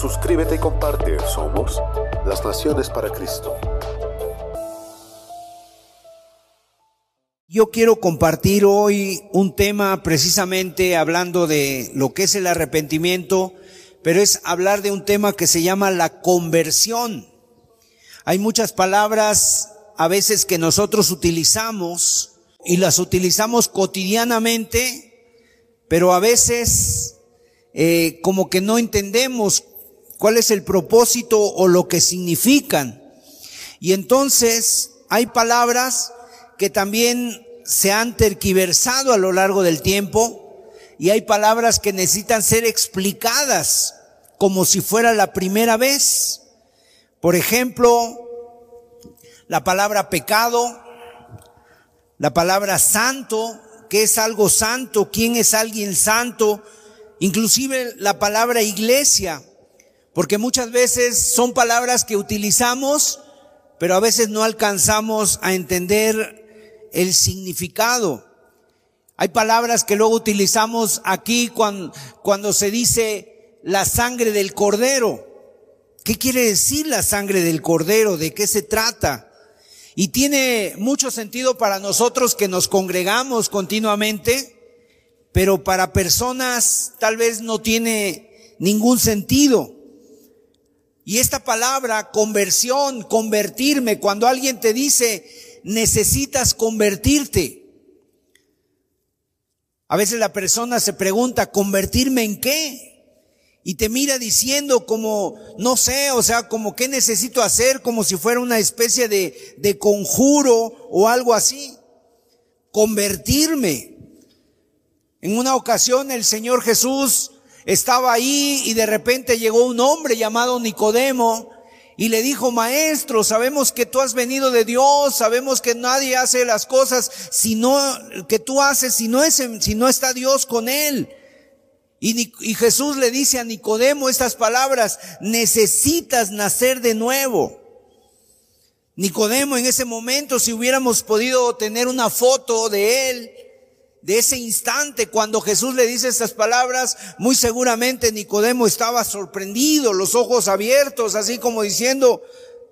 Suscríbete y comparte. Somos las Naciones para Cristo. Yo quiero compartir hoy un tema precisamente hablando de lo que es el arrepentimiento, pero es hablar de un tema que se llama la conversión. Hay muchas palabras a veces que nosotros utilizamos y las utilizamos cotidianamente, pero a veces eh, como que no entendemos cuál es el propósito o lo que significan. Y entonces hay palabras que también se han terquiversado a lo largo del tiempo y hay palabras que necesitan ser explicadas como si fuera la primera vez. Por ejemplo, la palabra pecado, la palabra santo, ¿qué es algo santo? ¿Quién es alguien santo? Inclusive la palabra iglesia, porque muchas veces son palabras que utilizamos, pero a veces no alcanzamos a entender el significado. Hay palabras que luego utilizamos aquí cuando, cuando se dice la sangre del cordero. ¿Qué quiere decir la sangre del cordero? ¿De qué se trata? Y tiene mucho sentido para nosotros que nos congregamos continuamente, pero para personas tal vez no tiene ningún sentido. Y esta palabra, conversión, convertirme, cuando alguien te dice, necesitas convertirte. A veces la persona se pregunta, ¿convertirme en qué? y te mira diciendo como, no sé, o sea, como qué necesito hacer, como si fuera una especie de, de conjuro o algo así. Convertirme. En una ocasión el Señor Jesús estaba ahí y de repente llegó un hombre llamado Nicodemo y le dijo, maestro, sabemos que tú has venido de Dios, sabemos que nadie hace las cosas sino que tú haces si no es, si no está Dios con él. Y, y, Jesús le dice a Nicodemo estas palabras, necesitas nacer de nuevo. Nicodemo en ese momento, si hubiéramos podido tener una foto de él, de ese instante cuando Jesús le dice estas palabras, muy seguramente Nicodemo estaba sorprendido, los ojos abiertos, así como diciendo,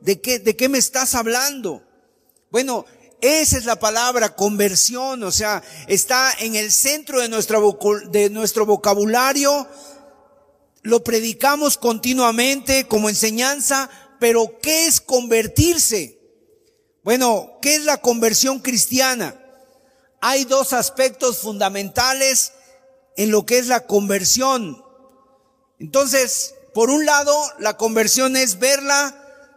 ¿de qué, de qué me estás hablando? Bueno, esa es la palabra conversión, o sea, está en el centro de, nuestra, de nuestro vocabulario, lo predicamos continuamente como enseñanza, pero ¿qué es convertirse? Bueno, ¿qué es la conversión cristiana? Hay dos aspectos fundamentales en lo que es la conversión. Entonces, por un lado, la conversión es verla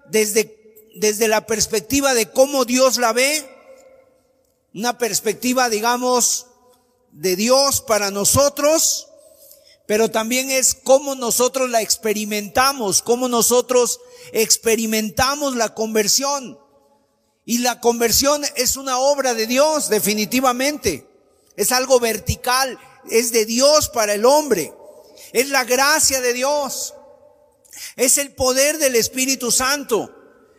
desde desde la perspectiva de cómo Dios la ve, una perspectiva, digamos, de Dios para nosotros, pero también es cómo nosotros la experimentamos, cómo nosotros experimentamos la conversión. Y la conversión es una obra de Dios, definitivamente. Es algo vertical, es de Dios para el hombre. Es la gracia de Dios. Es el poder del Espíritu Santo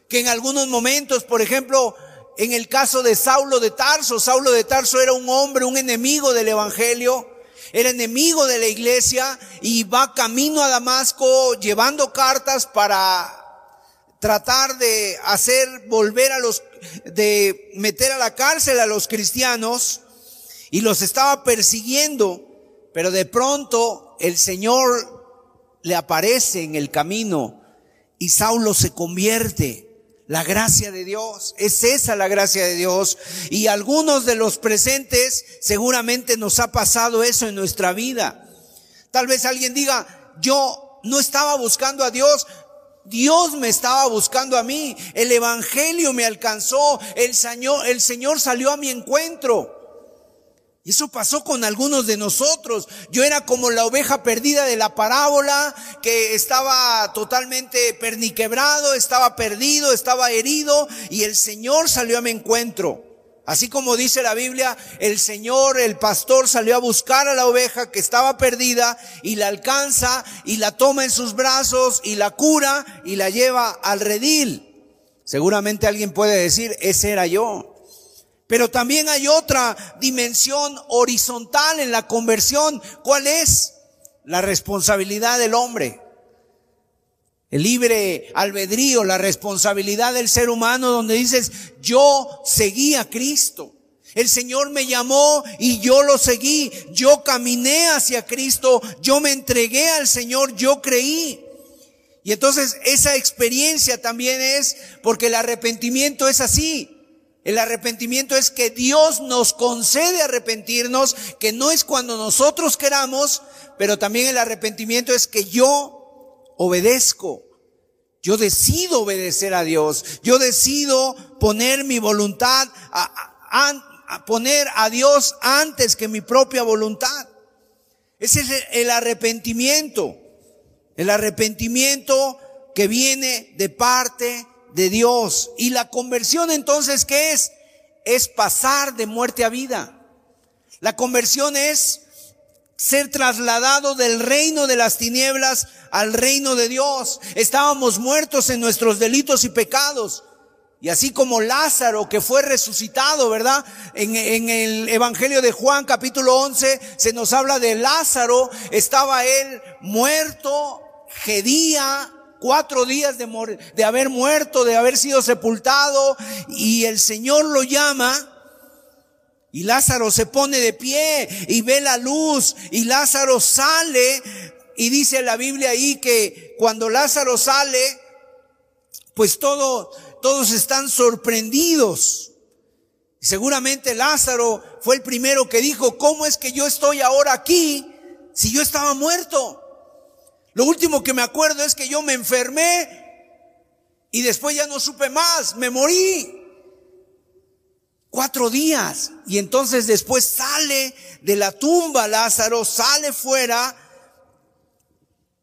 que en algunos momentos, por ejemplo, en el caso de Saulo de Tarso, Saulo de Tarso era un hombre, un enemigo del Evangelio, era enemigo de la iglesia y va camino a Damasco llevando cartas para tratar de hacer volver a los, de meter a la cárcel a los cristianos y los estaba persiguiendo, pero de pronto el Señor le aparece en el camino y Saulo se convierte la gracia de Dios, es esa la gracia de Dios. Y algunos de los presentes seguramente nos ha pasado eso en nuestra vida. Tal vez alguien diga, yo no estaba buscando a Dios, Dios me estaba buscando a mí, el Evangelio me alcanzó, el Señor, el Señor salió a mi encuentro. Eso pasó con algunos de nosotros. Yo era como la oveja perdida de la parábola, que estaba totalmente perniquebrado, estaba perdido, estaba herido, y el Señor salió a mi encuentro. Así como dice la Biblia, el Señor, el pastor salió a buscar a la oveja que estaba perdida y la alcanza y la toma en sus brazos y la cura y la lleva al redil. Seguramente alguien puede decir, ese era yo. Pero también hay otra dimensión horizontal en la conversión. ¿Cuál es? La responsabilidad del hombre el libre albedrío, la responsabilidad del ser humano, donde dices, yo seguí a Cristo. El Señor me llamó y yo lo seguí. Yo caminé hacia Cristo. Yo me entregué al Señor. Yo creí. Y entonces esa experiencia también es porque el arrepentimiento es así. El arrepentimiento es que Dios nos concede arrepentirnos, que no es cuando nosotros queramos, pero también el arrepentimiento es que yo obedezco. Yo decido obedecer a Dios. Yo decido poner mi voluntad, a, poner a Dios antes que mi propia voluntad. Ese es el arrepentimiento. El arrepentimiento que viene de parte de Dios. Y la conversión entonces, ¿qué es? Es pasar de muerte a vida. La conversión es ser trasladado del reino de las tinieblas al reino de Dios. Estábamos muertos en nuestros delitos y pecados. Y así como Lázaro que fue resucitado, ¿verdad? En, en, el Evangelio de Juan capítulo 11 se nos habla de Lázaro, estaba él muerto, gedía, cuatro días de, de haber muerto, de haber sido sepultado, y el Señor lo llama y Lázaro se pone de pie y ve la luz y Lázaro sale y dice la Biblia ahí que cuando Lázaro sale, pues todo, todos están sorprendidos. Seguramente Lázaro fue el primero que dijo, ¿cómo es que yo estoy ahora aquí si yo estaba muerto? Lo último que me acuerdo es que yo me enfermé y después ya no supe más, me morí. Cuatro días. Y entonces después sale de la tumba Lázaro, sale fuera.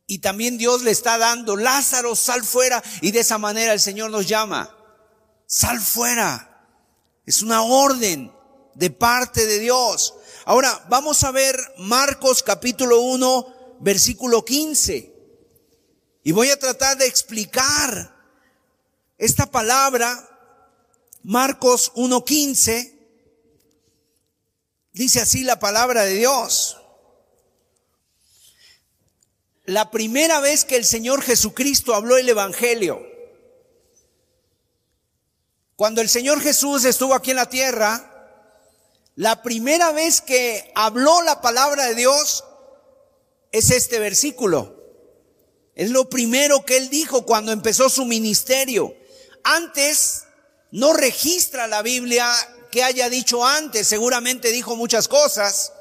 Y también Dios le está dando, Lázaro, sal fuera. Y de esa manera el Señor nos llama, sal fuera. Es una orden de parte de Dios. Ahora vamos a ver Marcos capítulo 1, versículo 15. Y voy a tratar de explicar esta palabra Marcos 1.15 dice así la palabra de Dios. La primera vez que el Señor Jesucristo habló el Evangelio, cuando el Señor Jesús estuvo aquí en la tierra, la primera vez que habló la palabra de Dios es este versículo. Es lo primero que él dijo cuando empezó su ministerio. Antes no registra la Biblia que haya dicho antes, seguramente dijo muchas cosas.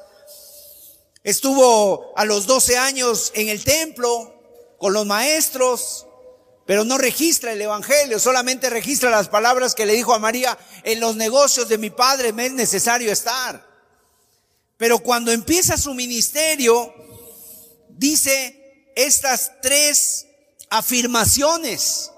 Estuvo a los 12 años en el templo con los maestros, pero no registra el Evangelio, solamente registra las palabras que le dijo a María, en los negocios de mi padre me es necesario estar. Pero cuando empieza su ministerio, dice estas tres afirmaciones.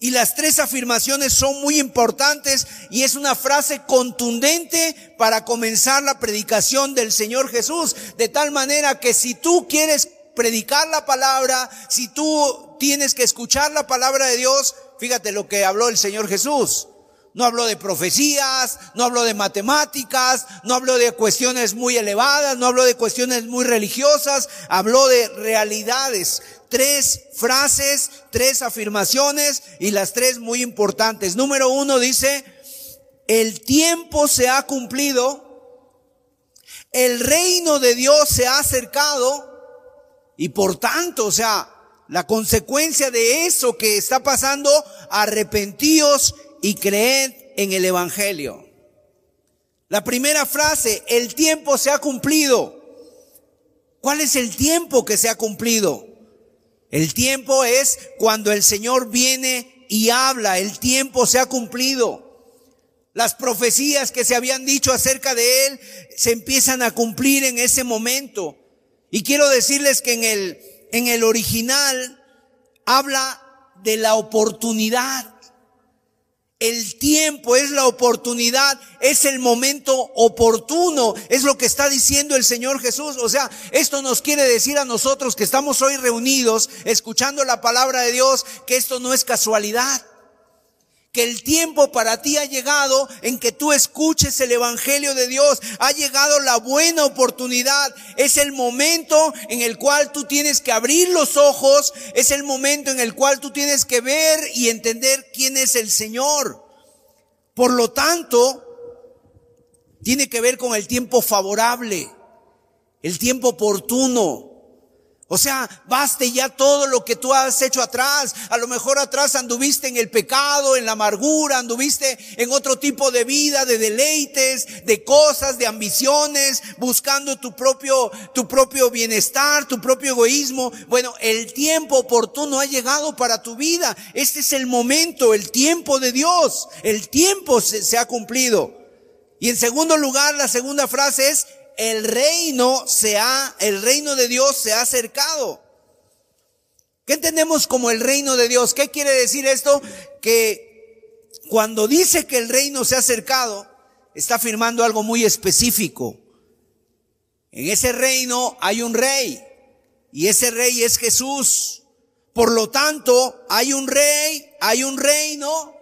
Y las tres afirmaciones son muy importantes y es una frase contundente para comenzar la predicación del Señor Jesús. De tal manera que si tú quieres predicar la palabra, si tú tienes que escuchar la palabra de Dios, fíjate lo que habló el Señor Jesús. No habló de profecías, no habló de matemáticas, no habló de cuestiones muy elevadas, no habló de cuestiones muy religiosas, habló de realidades, tres frases, tres afirmaciones y las tres muy importantes. Número uno dice, el tiempo se ha cumplido, el reino de Dios se ha acercado y por tanto, o sea, la consecuencia de eso que está pasando, arrepentíos y creed en el Evangelio. La primera frase, el tiempo se ha cumplido. ¿Cuál es el tiempo que se ha cumplido? El tiempo es cuando el Señor viene y habla, el tiempo se ha cumplido. Las profecías que se habían dicho acerca de él se empiezan a cumplir en ese momento. Y quiero decirles que en el, en el original habla de la oportunidad. El tiempo es la oportunidad, es el momento oportuno, es lo que está diciendo el Señor Jesús. O sea, esto nos quiere decir a nosotros que estamos hoy reunidos escuchando la palabra de Dios, que esto no es casualidad que el tiempo para ti ha llegado en que tú escuches el Evangelio de Dios. Ha llegado la buena oportunidad. Es el momento en el cual tú tienes que abrir los ojos. Es el momento en el cual tú tienes que ver y entender quién es el Señor. Por lo tanto, tiene que ver con el tiempo favorable, el tiempo oportuno. O sea, baste ya todo lo que tú has hecho atrás. A lo mejor atrás anduviste en el pecado, en la amargura, anduviste en otro tipo de vida, de deleites, de cosas, de ambiciones, buscando tu propio, tu propio bienestar, tu propio egoísmo. Bueno, el tiempo oportuno ha llegado para tu vida. Este es el momento, el tiempo de Dios. El tiempo se, se ha cumplido. Y en segundo lugar, la segunda frase es, el reino se ha, el reino de Dios se ha acercado. ¿Qué entendemos como el reino de Dios? ¿Qué quiere decir esto? Que cuando dice que el reino se ha acercado, está afirmando algo muy específico. En ese reino hay un rey y ese rey es Jesús. Por lo tanto, hay un rey, hay un reino.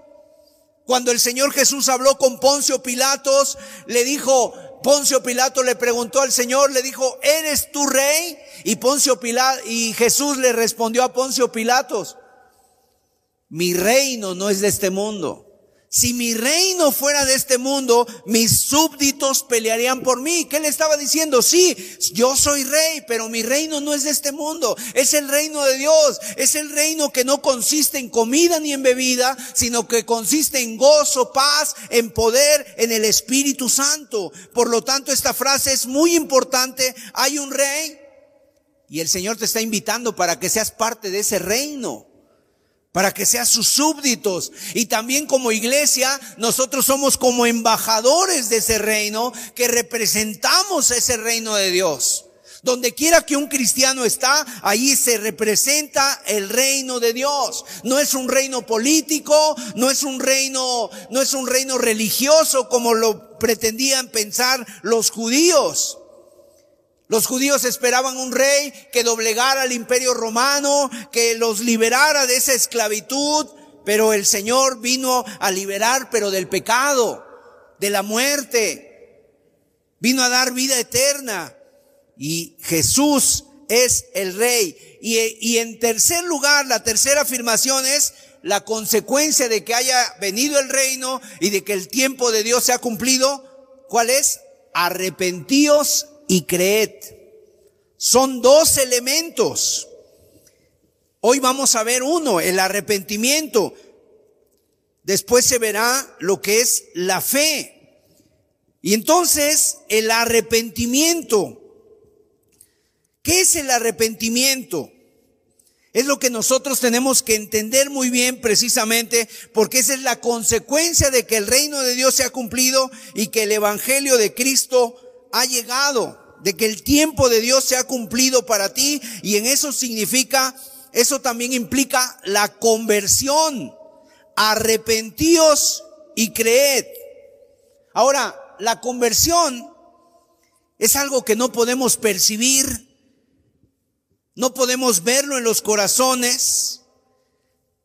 Cuando el Señor Jesús habló con Poncio Pilatos, le dijo, Poncio Pilato le preguntó al Señor, le dijo, ¿eres tu rey? Y Poncio Pilato, y Jesús le respondió a Poncio Pilatos, mi reino no es de este mundo. Si mi reino fuera de este mundo, mis súbditos pelearían por mí. ¿Qué le estaba diciendo? Sí, yo soy rey, pero mi reino no es de este mundo. Es el reino de Dios. Es el reino que no consiste en comida ni en bebida, sino que consiste en gozo, paz, en poder, en el Espíritu Santo. Por lo tanto, esta frase es muy importante. Hay un rey y el Señor te está invitando para que seas parte de ese reino para que seas sus súbditos. Y también como iglesia, nosotros somos como embajadores de ese reino, que representamos ese reino de Dios. Donde quiera que un cristiano está, ahí se representa el reino de Dios. No es un reino político, no es un reino, no es un reino religioso como lo pretendían pensar los judíos. Los judíos esperaban un rey que doblegara al imperio romano, que los liberara de esa esclavitud, pero el Señor vino a liberar, pero del pecado, de la muerte. Vino a dar vida eterna. Y Jesús es el rey. Y, y en tercer lugar, la tercera afirmación es la consecuencia de que haya venido el reino y de que el tiempo de Dios se ha cumplido. ¿Cuál es? Arrepentíos y creed. Son dos elementos. Hoy vamos a ver uno, el arrepentimiento. Después se verá lo que es la fe. Y entonces el arrepentimiento. ¿Qué es el arrepentimiento? Es lo que nosotros tenemos que entender muy bien precisamente porque esa es la consecuencia de que el reino de Dios se ha cumplido y que el Evangelio de Cristo ha llegado, de que el tiempo de Dios se ha cumplido para ti y en eso significa, eso también implica la conversión. Arrepentíos y creed. Ahora, la conversión es algo que no podemos percibir, no podemos verlo en los corazones,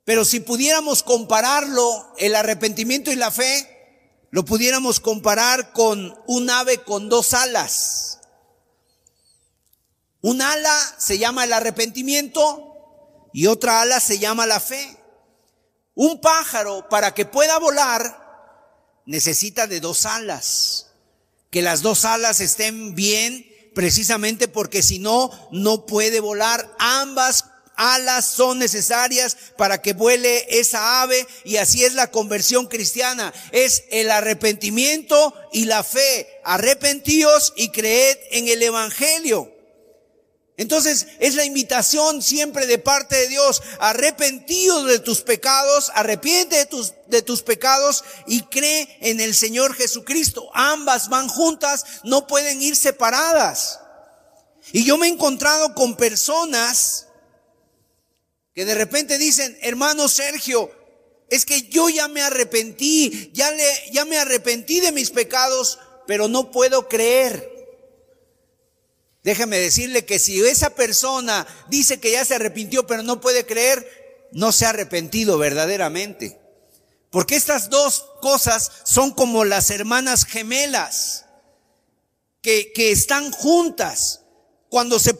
pero si pudiéramos compararlo, el arrepentimiento y la fe, lo pudiéramos comparar con un ave con dos alas. Un ala se llama el arrepentimiento y otra ala se llama la fe. Un pájaro para que pueda volar necesita de dos alas. Que las dos alas estén bien precisamente porque si no, no puede volar. Ambas alas son necesarias para que vuele esa ave y así es la conversión cristiana. Es el arrepentimiento y la fe. Arrepentíos y creed en el Evangelio. Entonces es la invitación siempre de parte de Dios, arrepentido de tus pecados, arrepiente tus, de tus pecados y cree en el Señor Jesucristo. Ambas van juntas, no pueden ir separadas. Y yo me he encontrado con personas que de repente dicen, hermano Sergio, es que yo ya me arrepentí, ya le, ya me arrepentí de mis pecados, pero no puedo creer. Déjeme decirle que si esa persona dice que ya se arrepintió pero no puede creer, no se ha arrepentido verdaderamente. Porque estas dos cosas son como las hermanas gemelas que, que están juntas. Cuando se,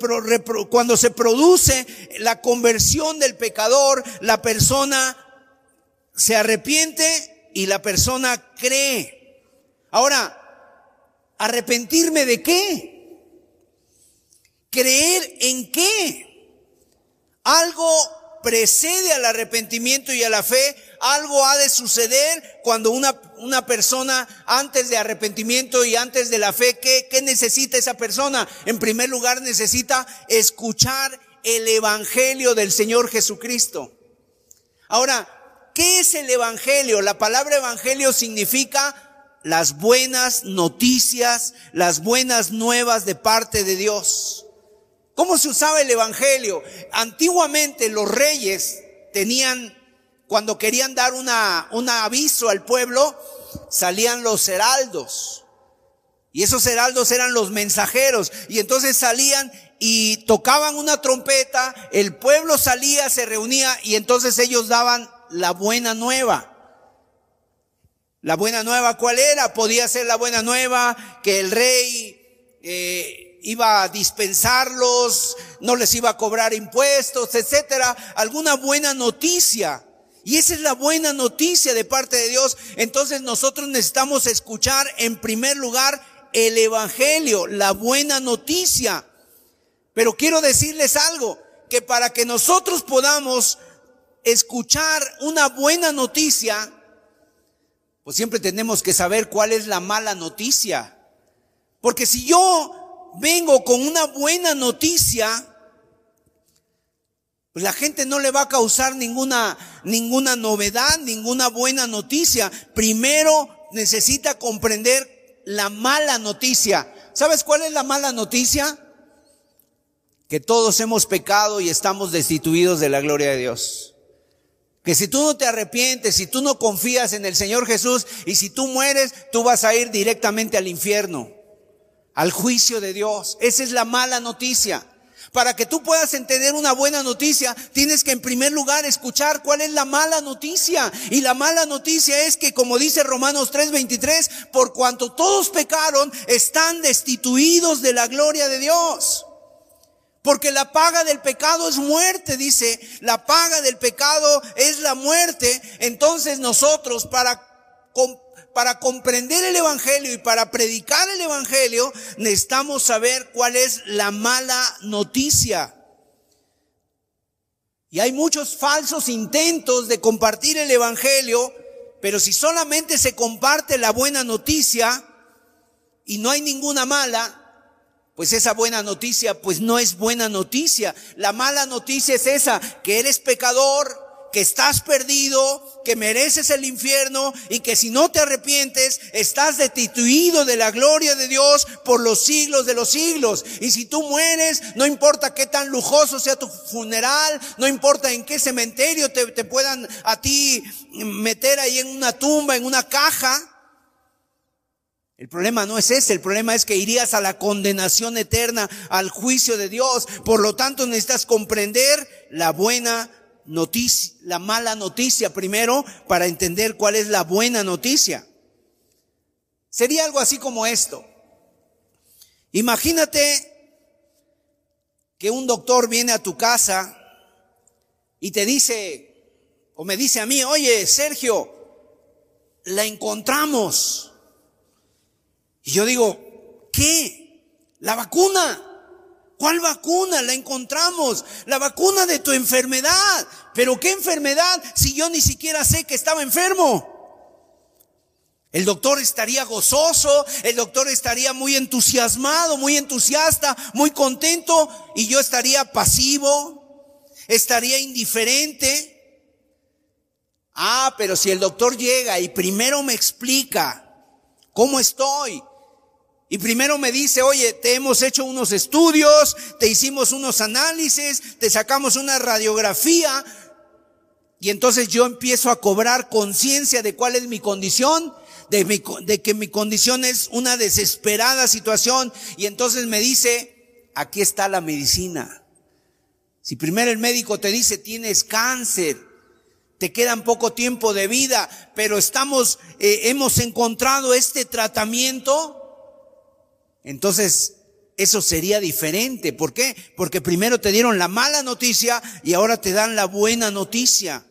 se produce la conversión del pecador, la persona se arrepiente y la persona cree. Ahora, ¿arrepentirme de qué? ¿Creer en qué? Algo precede al arrepentimiento y a la fe, algo ha de suceder cuando una, una persona antes de arrepentimiento y antes de la fe, ¿qué, ¿qué necesita esa persona? En primer lugar necesita escuchar el Evangelio del Señor Jesucristo. Ahora, ¿qué es el Evangelio? La palabra Evangelio significa las buenas noticias, las buenas nuevas de parte de Dios. ¿Cómo se usaba el Evangelio? Antiguamente los reyes tenían, cuando querían dar una, un aviso al pueblo, salían los heraldos. Y esos heraldos eran los mensajeros. Y entonces salían y tocaban una trompeta, el pueblo salía, se reunía y entonces ellos daban la buena nueva. La buena nueva, ¿cuál era? Podía ser la buena nueva que el rey eh, iba a dispensarlos, no les iba a cobrar impuestos, etcétera, alguna buena noticia. Y esa es la buena noticia de parte de Dios. Entonces nosotros necesitamos escuchar en primer lugar el evangelio, la buena noticia. Pero quiero decirles algo, que para que nosotros podamos escuchar una buena noticia, pues siempre tenemos que saber cuál es la mala noticia. Porque si yo vengo con una buena noticia, pues la gente no le va a causar ninguna, ninguna novedad, ninguna buena noticia. Primero necesita comprender la mala noticia. ¿Sabes cuál es la mala noticia? Que todos hemos pecado y estamos destituidos de la gloria de Dios. Que si tú no te arrepientes, si tú no confías en el Señor Jesús y si tú mueres, tú vas a ir directamente al infierno al juicio de Dios. Esa es la mala noticia. Para que tú puedas entender una buena noticia, tienes que en primer lugar escuchar cuál es la mala noticia. Y la mala noticia es que, como dice Romanos 3:23, por cuanto todos pecaron, están destituidos de la gloria de Dios. Porque la paga del pecado es muerte, dice, la paga del pecado es la muerte. Entonces nosotros, para para comprender el Evangelio y para predicar el Evangelio, necesitamos saber cuál es la mala noticia. Y hay muchos falsos intentos de compartir el Evangelio, pero si solamente se comparte la buena noticia y no hay ninguna mala, pues esa buena noticia pues no es buena noticia. La mala noticia es esa, que eres pecador, que estás perdido, que mereces el infierno y que si no te arrepientes estás destituido de la gloria de Dios por los siglos de los siglos. Y si tú mueres, no importa qué tan lujoso sea tu funeral, no importa en qué cementerio te, te puedan a ti meter ahí en una tumba, en una caja. El problema no es ese, el problema es que irías a la condenación eterna, al juicio de Dios. Por lo tanto, necesitas comprender la buena noticia, la mala noticia primero para entender cuál es la buena noticia. Sería algo así como esto. Imagínate que un doctor viene a tu casa y te dice, o me dice a mí, oye, Sergio, la encontramos. Y yo digo, ¿qué? La vacuna. ¿Cuál vacuna? La encontramos. La vacuna de tu enfermedad. ¿Pero qué enfermedad si yo ni siquiera sé que estaba enfermo? El doctor estaría gozoso, el doctor estaría muy entusiasmado, muy entusiasta, muy contento y yo estaría pasivo, estaría indiferente. Ah, pero si el doctor llega y primero me explica cómo estoy, y primero me dice, oye, te hemos hecho unos estudios, te hicimos unos análisis, te sacamos una radiografía, y entonces yo empiezo a cobrar conciencia de cuál es mi condición, de, que mi condición es una desesperada situación y entonces me dice, aquí está la medicina. Si primero el médico te dice, tienes cáncer, te quedan poco tiempo de vida, pero estamos, eh, hemos encontrado este tratamiento, entonces eso sería diferente. ¿Por qué? Porque primero te dieron la mala noticia y ahora te dan la buena noticia.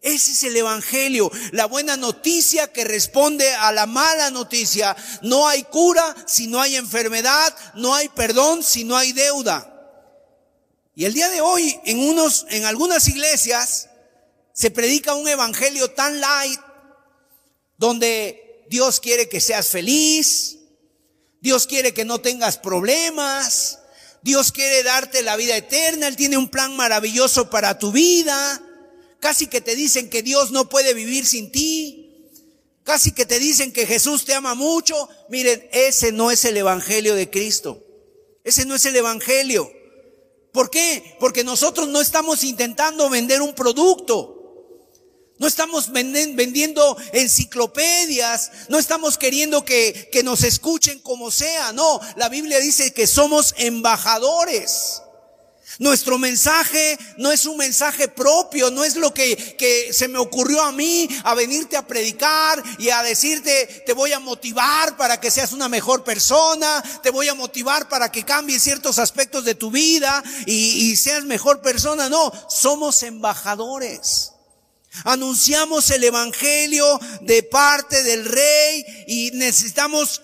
Ese es el Evangelio, la buena noticia que responde a la mala noticia. No hay cura si no hay enfermedad, no hay perdón si no hay deuda. Y el día de hoy, en unos, en algunas iglesias, se predica un evangelio tan light, donde Dios quiere que seas feliz, Dios quiere que no tengas problemas, Dios quiere darte la vida eterna, Él tiene un plan maravilloso para tu vida. Casi que te dicen que Dios no puede vivir sin ti. Casi que te dicen que Jesús te ama mucho. Miren, ese no es el Evangelio de Cristo. Ese no es el Evangelio. ¿Por qué? Porque nosotros no estamos intentando vender un producto. No estamos vendiendo enciclopedias, no estamos queriendo que, que, nos escuchen como sea, no, la Biblia dice que somos embajadores. Nuestro mensaje no es un mensaje propio, no es lo que, que, se me ocurrió a mí a venirte a predicar y a decirte, te voy a motivar para que seas una mejor persona, te voy a motivar para que cambies ciertos aspectos de tu vida y, y seas mejor persona. No, somos embajadores. Anunciamos el Evangelio de parte del Rey y necesitamos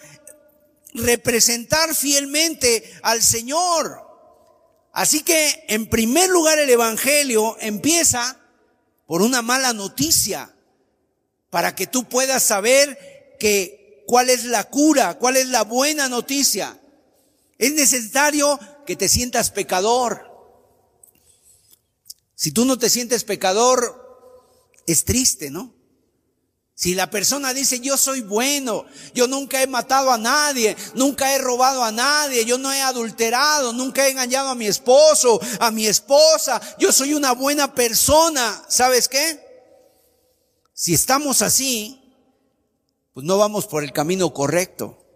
representar fielmente al Señor. Así que, en primer lugar, el Evangelio empieza por una mala noticia, para que tú puedas saber que cuál es la cura, cuál es la buena noticia. Es necesario que te sientas pecador. Si tú no te sientes pecador, es triste, ¿no? Si la persona dice, yo soy bueno, yo nunca he matado a nadie, nunca he robado a nadie, yo no he adulterado, nunca he engañado a mi esposo, a mi esposa, yo soy una buena persona, ¿sabes qué? Si estamos así, pues no vamos por el camino correcto.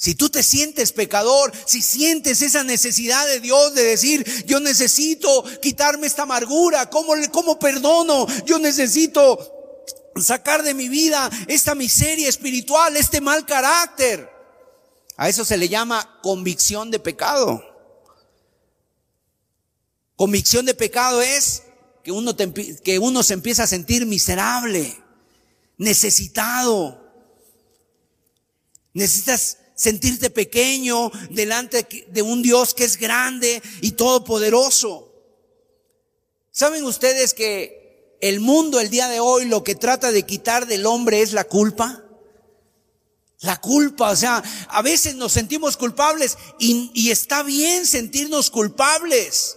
Si tú te sientes pecador, si sientes esa necesidad de Dios de decir, yo necesito quitarme esta amargura, ¿cómo, cómo perdono? Yo necesito sacar de mi vida esta miseria espiritual, este mal carácter. A eso se le llama convicción de pecado. Convicción de pecado es que uno, que uno se empieza a sentir miserable, necesitado. Necesitas sentirte pequeño delante de un Dios que es grande y todopoderoso. ¿Saben ustedes que el mundo el día de hoy lo que trata de quitar del hombre es la culpa. La culpa, o sea, a veces nos sentimos culpables y, y, está bien sentirnos culpables.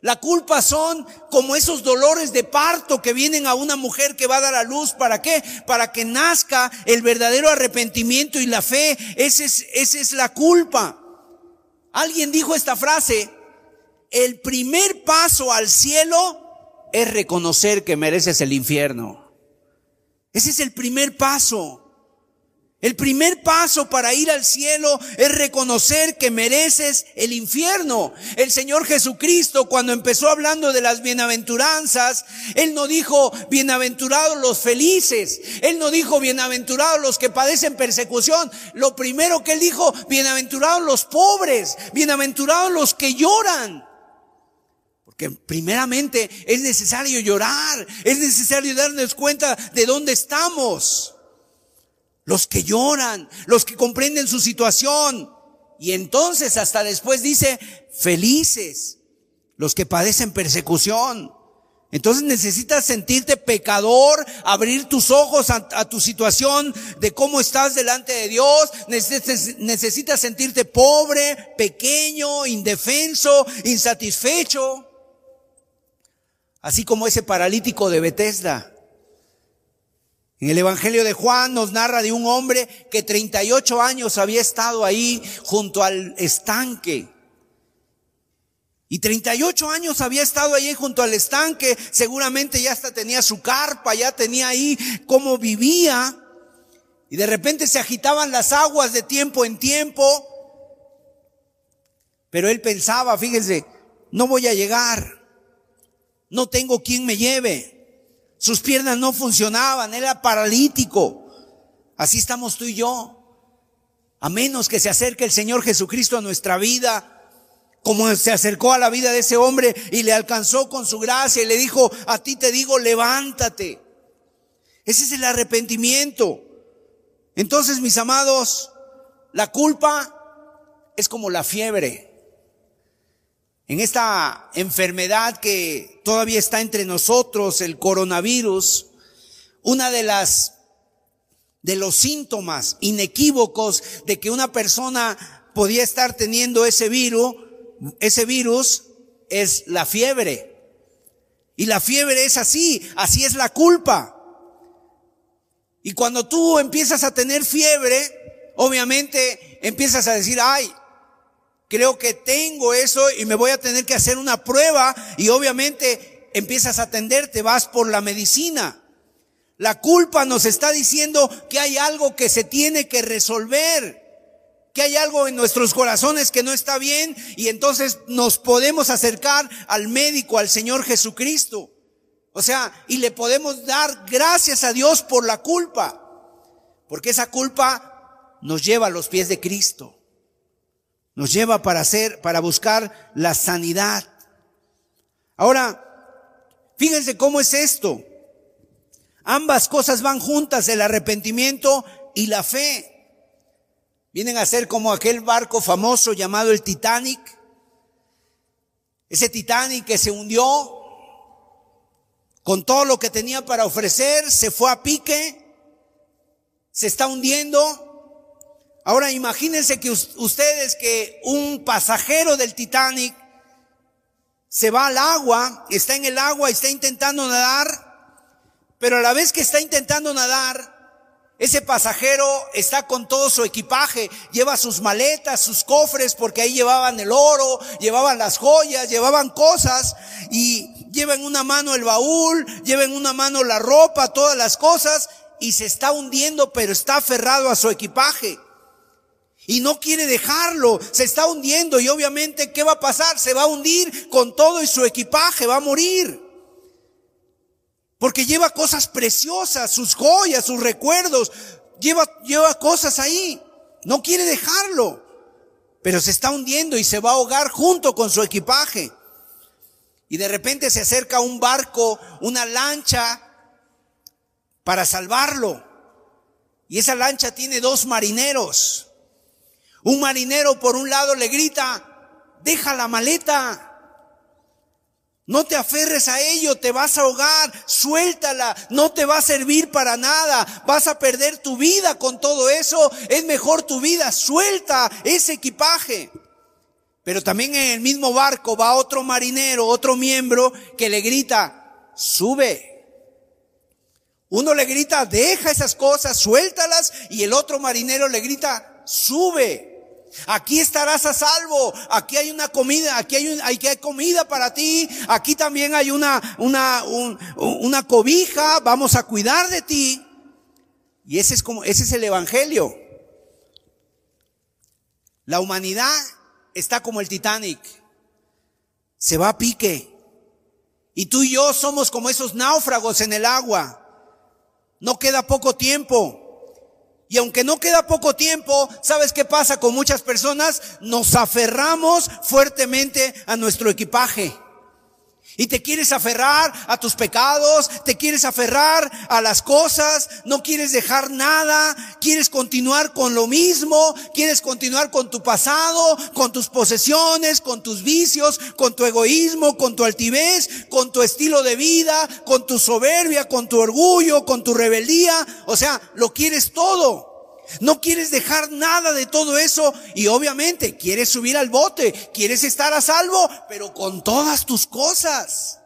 La culpa son como esos dolores de parto que vienen a una mujer que va a dar a luz. ¿Para qué? Para que nazca el verdadero arrepentimiento y la fe. Esa es, esa es la culpa. Alguien dijo esta frase, el primer paso al cielo es reconocer que mereces el infierno. Ese es el primer paso. El primer paso para ir al cielo es reconocer que mereces el infierno. El Señor Jesucristo, cuando empezó hablando de las bienaventuranzas, Él no dijo bienaventurados los felices. Él no dijo bienaventurados los que padecen persecución. Lo primero que Él dijo, bienaventurados los pobres, bienaventurados los que lloran que primeramente es necesario llorar, es necesario darnos cuenta de dónde estamos. Los que lloran, los que comprenden su situación. Y entonces hasta después dice, felices, los que padecen persecución. Entonces necesitas sentirte pecador, abrir tus ojos a, tu situación de cómo estás delante de Dios. Necesitas, necesitas sentirte pobre, pequeño, indefenso, insatisfecho. Así como ese paralítico de Bethesda. En el Evangelio de Juan nos narra de un hombre que 38 años había estado ahí junto al estanque. Y 38 años había estado ahí junto al estanque, seguramente ya hasta tenía su carpa, ya tenía ahí cómo vivía. Y de repente se agitaban las aguas de tiempo en tiempo. Pero él pensaba, fíjense, no voy a llegar. No tengo quien me lleve. Sus piernas no funcionaban, era paralítico. Así estamos tú y yo. A menos que se acerque el Señor Jesucristo a nuestra vida, como se acercó a la vida de ese hombre y le alcanzó con su gracia y le dijo, a ti te digo, levántate. Ese es el arrepentimiento. Entonces, mis amados, la culpa es como la fiebre. En esta enfermedad que todavía está entre nosotros, el coronavirus, una de las de los síntomas inequívocos de que una persona podía estar teniendo ese virus, ese virus es la fiebre. Y la fiebre es así, así es la culpa. Y cuando tú empiezas a tener fiebre, obviamente empiezas a decir, ay, creo que tengo eso y me voy a tener que hacer una prueba y obviamente empiezas a atenderte, vas por la medicina. La culpa nos está diciendo que hay algo que se tiene que resolver, que hay algo en nuestros corazones que no está bien y entonces nos podemos acercar al médico, al Señor Jesucristo. O sea, y le podemos dar gracias a Dios por la culpa, porque esa culpa nos lleva a los pies de Cristo. Nos lleva para hacer, para buscar la sanidad. Ahora, fíjense cómo es esto. Ambas cosas van juntas, el arrepentimiento y la fe. Vienen a ser como aquel barco famoso llamado el Titanic. Ese Titanic que se hundió con todo lo que tenía para ofrecer, se fue a pique, se está hundiendo, Ahora imagínense que ustedes que un pasajero del Titanic se va al agua, está en el agua está intentando nadar, pero a la vez que está intentando nadar, ese pasajero está con todo su equipaje, lleva sus maletas, sus cofres, porque ahí llevaban el oro, llevaban las joyas, llevaban cosas, y lleva en una mano el baúl, lleva en una mano la ropa, todas las cosas, y se está hundiendo, pero está aferrado a su equipaje y no quiere dejarlo, se está hundiendo y obviamente ¿qué va a pasar? Se va a hundir con todo y su equipaje, va a morir. Porque lleva cosas preciosas, sus joyas, sus recuerdos, lleva, lleva cosas ahí, no quiere dejarlo, pero se está hundiendo y se va a ahogar junto con su equipaje. Y de repente se acerca un barco, una lancha, para salvarlo. Y esa lancha tiene dos marineros. Un marinero por un lado le grita, deja la maleta. No te aferres a ello, te vas a ahogar, suéltala, no te va a servir para nada, vas a perder tu vida con todo eso, es mejor tu vida, suelta ese equipaje. Pero también en el mismo barco va otro marinero, otro miembro que le grita, sube. Uno le grita, deja esas cosas, suéltalas, y el otro marinero le grita, sube. Aquí estarás a salvo. Aquí hay una comida, aquí hay, un, hay, hay comida para ti. Aquí también hay una, una, una cobija. Vamos a cuidar de ti. Y ese es como, ese es el evangelio. La humanidad está como el Titanic. Se va a pique. Y tú y yo somos como esos náufragos en el agua. No queda poco tiempo. Y aunque no queda poco tiempo, ¿sabes qué pasa con muchas personas? Nos aferramos fuertemente a nuestro equipaje. Y te quieres aferrar a tus pecados, te quieres aferrar a las cosas, no quieres dejar nada, quieres continuar con lo mismo, quieres continuar con tu pasado, con tus posesiones, con tus vicios, con tu egoísmo, con tu altivez, con tu estilo de vida, con tu soberbia, con tu orgullo, con tu rebeldía. O sea, lo quieres todo. No quieres dejar nada de todo eso y obviamente quieres subir al bote, quieres estar a salvo, pero con todas tus cosas.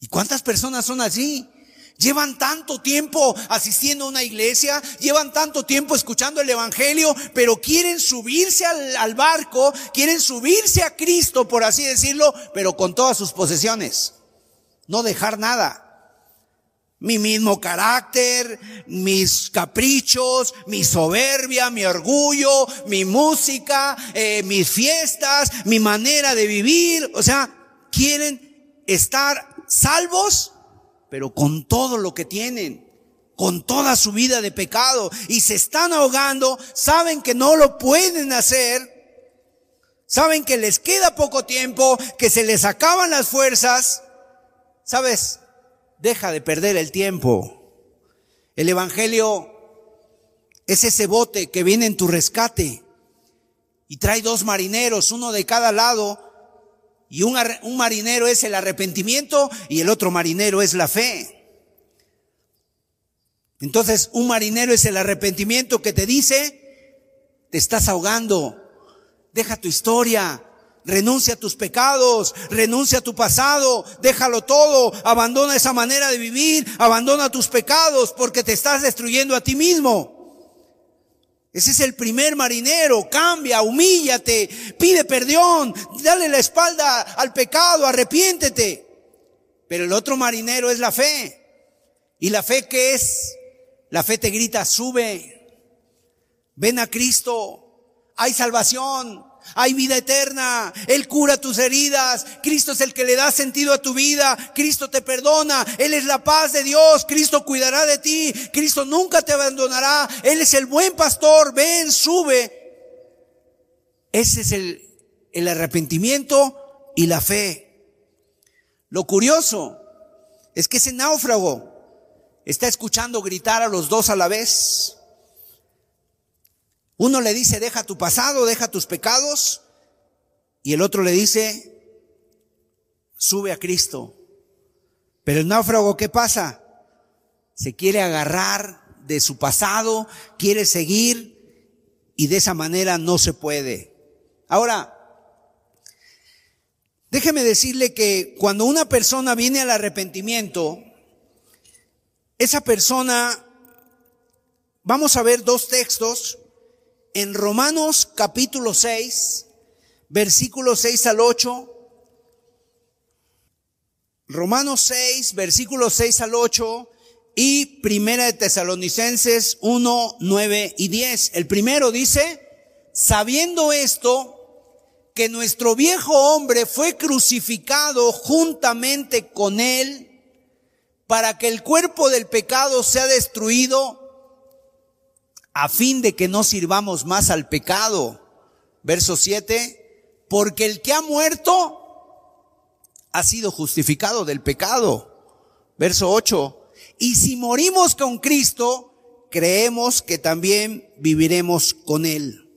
¿Y cuántas personas son así? Llevan tanto tiempo asistiendo a una iglesia, llevan tanto tiempo escuchando el Evangelio, pero quieren subirse al, al, barco, quieren subirse a Cristo, por así decirlo, pero con todas sus posesiones. No dejar nada mi mismo carácter, mis caprichos, mi soberbia, mi orgullo, mi música, eh, mis fiestas, mi manera de vivir. O sea, quieren estar salvos, pero con todo lo que tienen, con toda su vida de pecado, y se están ahogando, saben que no lo pueden hacer, saben que les queda poco tiempo, que se les acaban las fuerzas. ¿Sabes? Deja de perder el tiempo. El Evangelio es ese bote que viene en tu rescate y trae dos marineros, uno de cada lado, y un, un, marinero es el arrepentimiento y el otro marinero es la fe. Entonces, un marinero es el arrepentimiento que te dice, te estás ahogando, deja tu historia, Renuncia a tus pecados, renuncia a tu pasado, déjalo todo, abandona esa manera de vivir, abandona tus pecados porque te estás destruyendo a ti mismo. Ese es el primer marinero, cambia, humíllate, pide perdón, dale la espalda al pecado, arrepiéntete. Pero el otro marinero es la fe. ¿Y la fe qué es? La fe te grita, sube, ven a Cristo, hay salvación, hay vida eterna. Él cura tus heridas. Cristo es el que le da sentido a tu vida. Cristo te perdona. Él es la paz de Dios. Cristo cuidará de ti. Cristo nunca te abandonará. Él es el buen pastor. Ven, sube. Ese es el, el arrepentimiento y la fe. Lo curioso es que ese náufrago está escuchando gritar a los dos a la vez. Uno le dice, deja tu pasado, deja tus pecados. Y el otro le dice, sube a Cristo. Pero el náufrago, ¿qué pasa? Se quiere agarrar de su pasado, quiere seguir y de esa manera no se puede. Ahora, déjeme decirle que cuando una persona viene al arrepentimiento, esa persona, vamos a ver dos textos, en Romanos capítulo 6, versículos 6 al 8. Romanos 6, versículos 6 al 8 y Primera de Tesalonicenses 1, 9 y 10. El primero dice, sabiendo esto, que nuestro viejo hombre fue crucificado juntamente con él para que el cuerpo del pecado sea destruido a fin de que no sirvamos más al pecado. Verso 7, porque el que ha muerto ha sido justificado del pecado. Verso 8, y si morimos con Cristo, creemos que también viviremos con Él.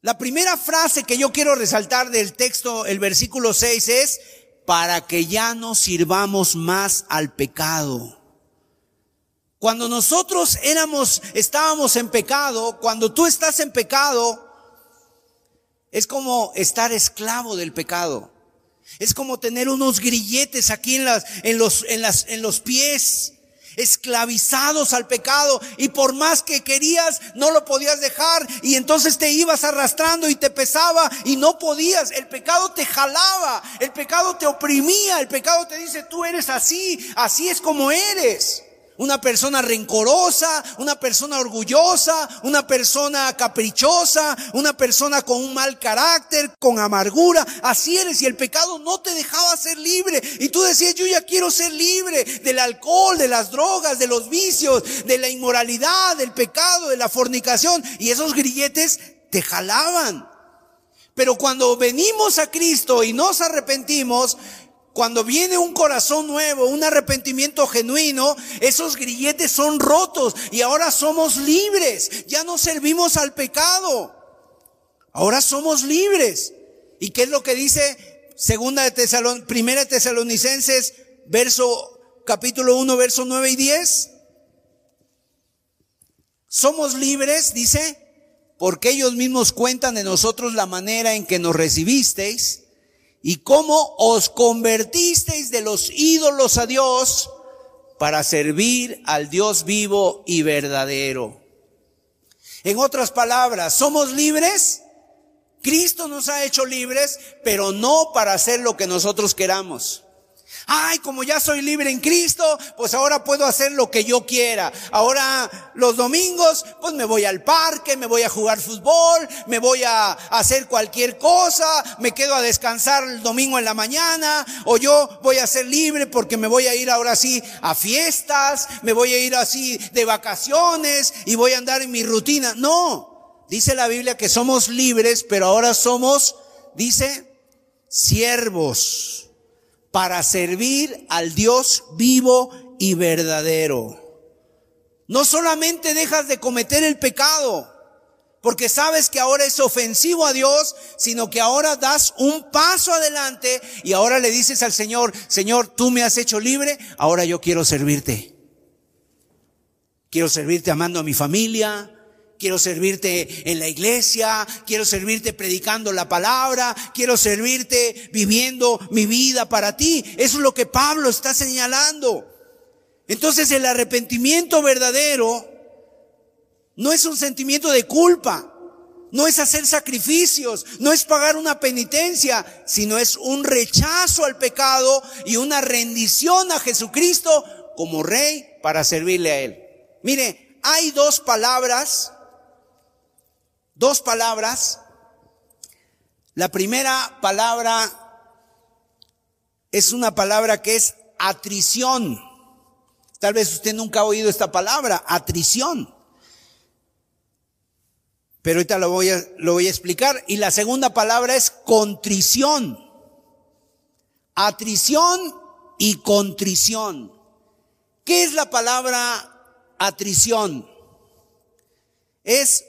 La primera frase que yo quiero resaltar del texto, el versículo 6 es, para que ya no sirvamos más al pecado. Cuando nosotros éramos, estábamos en pecado, cuando tú estás en pecado, es como estar esclavo del pecado. Es como tener unos grilletes aquí en las, en los, en las, en los pies, esclavizados al pecado y por más que querías no lo podías dejar y entonces te ibas arrastrando y te pesaba y no podías. El pecado te jalaba, el pecado te oprimía, el pecado te dice tú eres así, así es como eres una persona rencorosa, una persona orgullosa, una persona caprichosa, una persona con un mal carácter, con amargura. Así eres y el pecado no te dejaba ser libre. Y tú decías, yo ya quiero ser libre del alcohol, de las drogas, de los vicios, de la inmoralidad, del pecado, de la fornicación. Y esos grilletes te jalaban. Pero cuando venimos a Cristo y nos arrepentimos, cuando viene un corazón nuevo, un arrepentimiento genuino, esos grilletes son rotos y ahora somos libres. Ya no servimos al pecado. Ahora somos libres. ¿Y qué es lo que dice segunda de Tesalon, primera de Tesalonicenses, verso, capítulo 1, verso 9 y 10? Somos libres, dice, porque ellos mismos cuentan de nosotros la manera en que nos recibisteis y cómo os convertisteis de los ídolos a Dios para servir al Dios vivo y verdadero. En otras palabras, somos libres. Cristo nos ha hecho libres, pero no para hacer lo que nosotros queramos. Ay, como ya soy libre en Cristo, pues ahora puedo hacer lo que yo quiera. Ahora los domingos, pues me voy al parque, me voy a jugar fútbol, me voy a hacer cualquier cosa, me quedo a descansar el domingo en la mañana, o yo voy a ser libre porque me voy a ir ahora sí a fiestas, me voy a ir así de vacaciones y voy a andar en mi rutina. No, dice la Biblia que somos libres, pero ahora somos, dice, siervos para servir al Dios vivo y verdadero. No solamente dejas de cometer el pecado, porque sabes que ahora es ofensivo a Dios, sino que ahora das un paso adelante y ahora le dices al Señor, Señor, tú me has hecho libre, ahora yo quiero servirte. Quiero servirte amando a mi familia, quiero servirte en la iglesia, quiero servirte predicando la palabra, quiero servirte viviendo mi vida para ti. Eso es lo que Pablo está señalando. Entonces el arrepentimiento verdadero no es un sentimiento de culpa, no es hacer sacrificios, no es pagar una penitencia, sino es un rechazo al pecado y una rendición a Jesucristo como rey para servirle a Él. Mire, hay dos palabras Dos palabras. La primera palabra es una palabra que es atrición. Tal vez usted nunca ha oído esta palabra, atrición. Pero ahorita lo voy a, lo voy a explicar. Y la segunda palabra es contrición. Atrición y contrición. ¿Qué es la palabra atrición? Es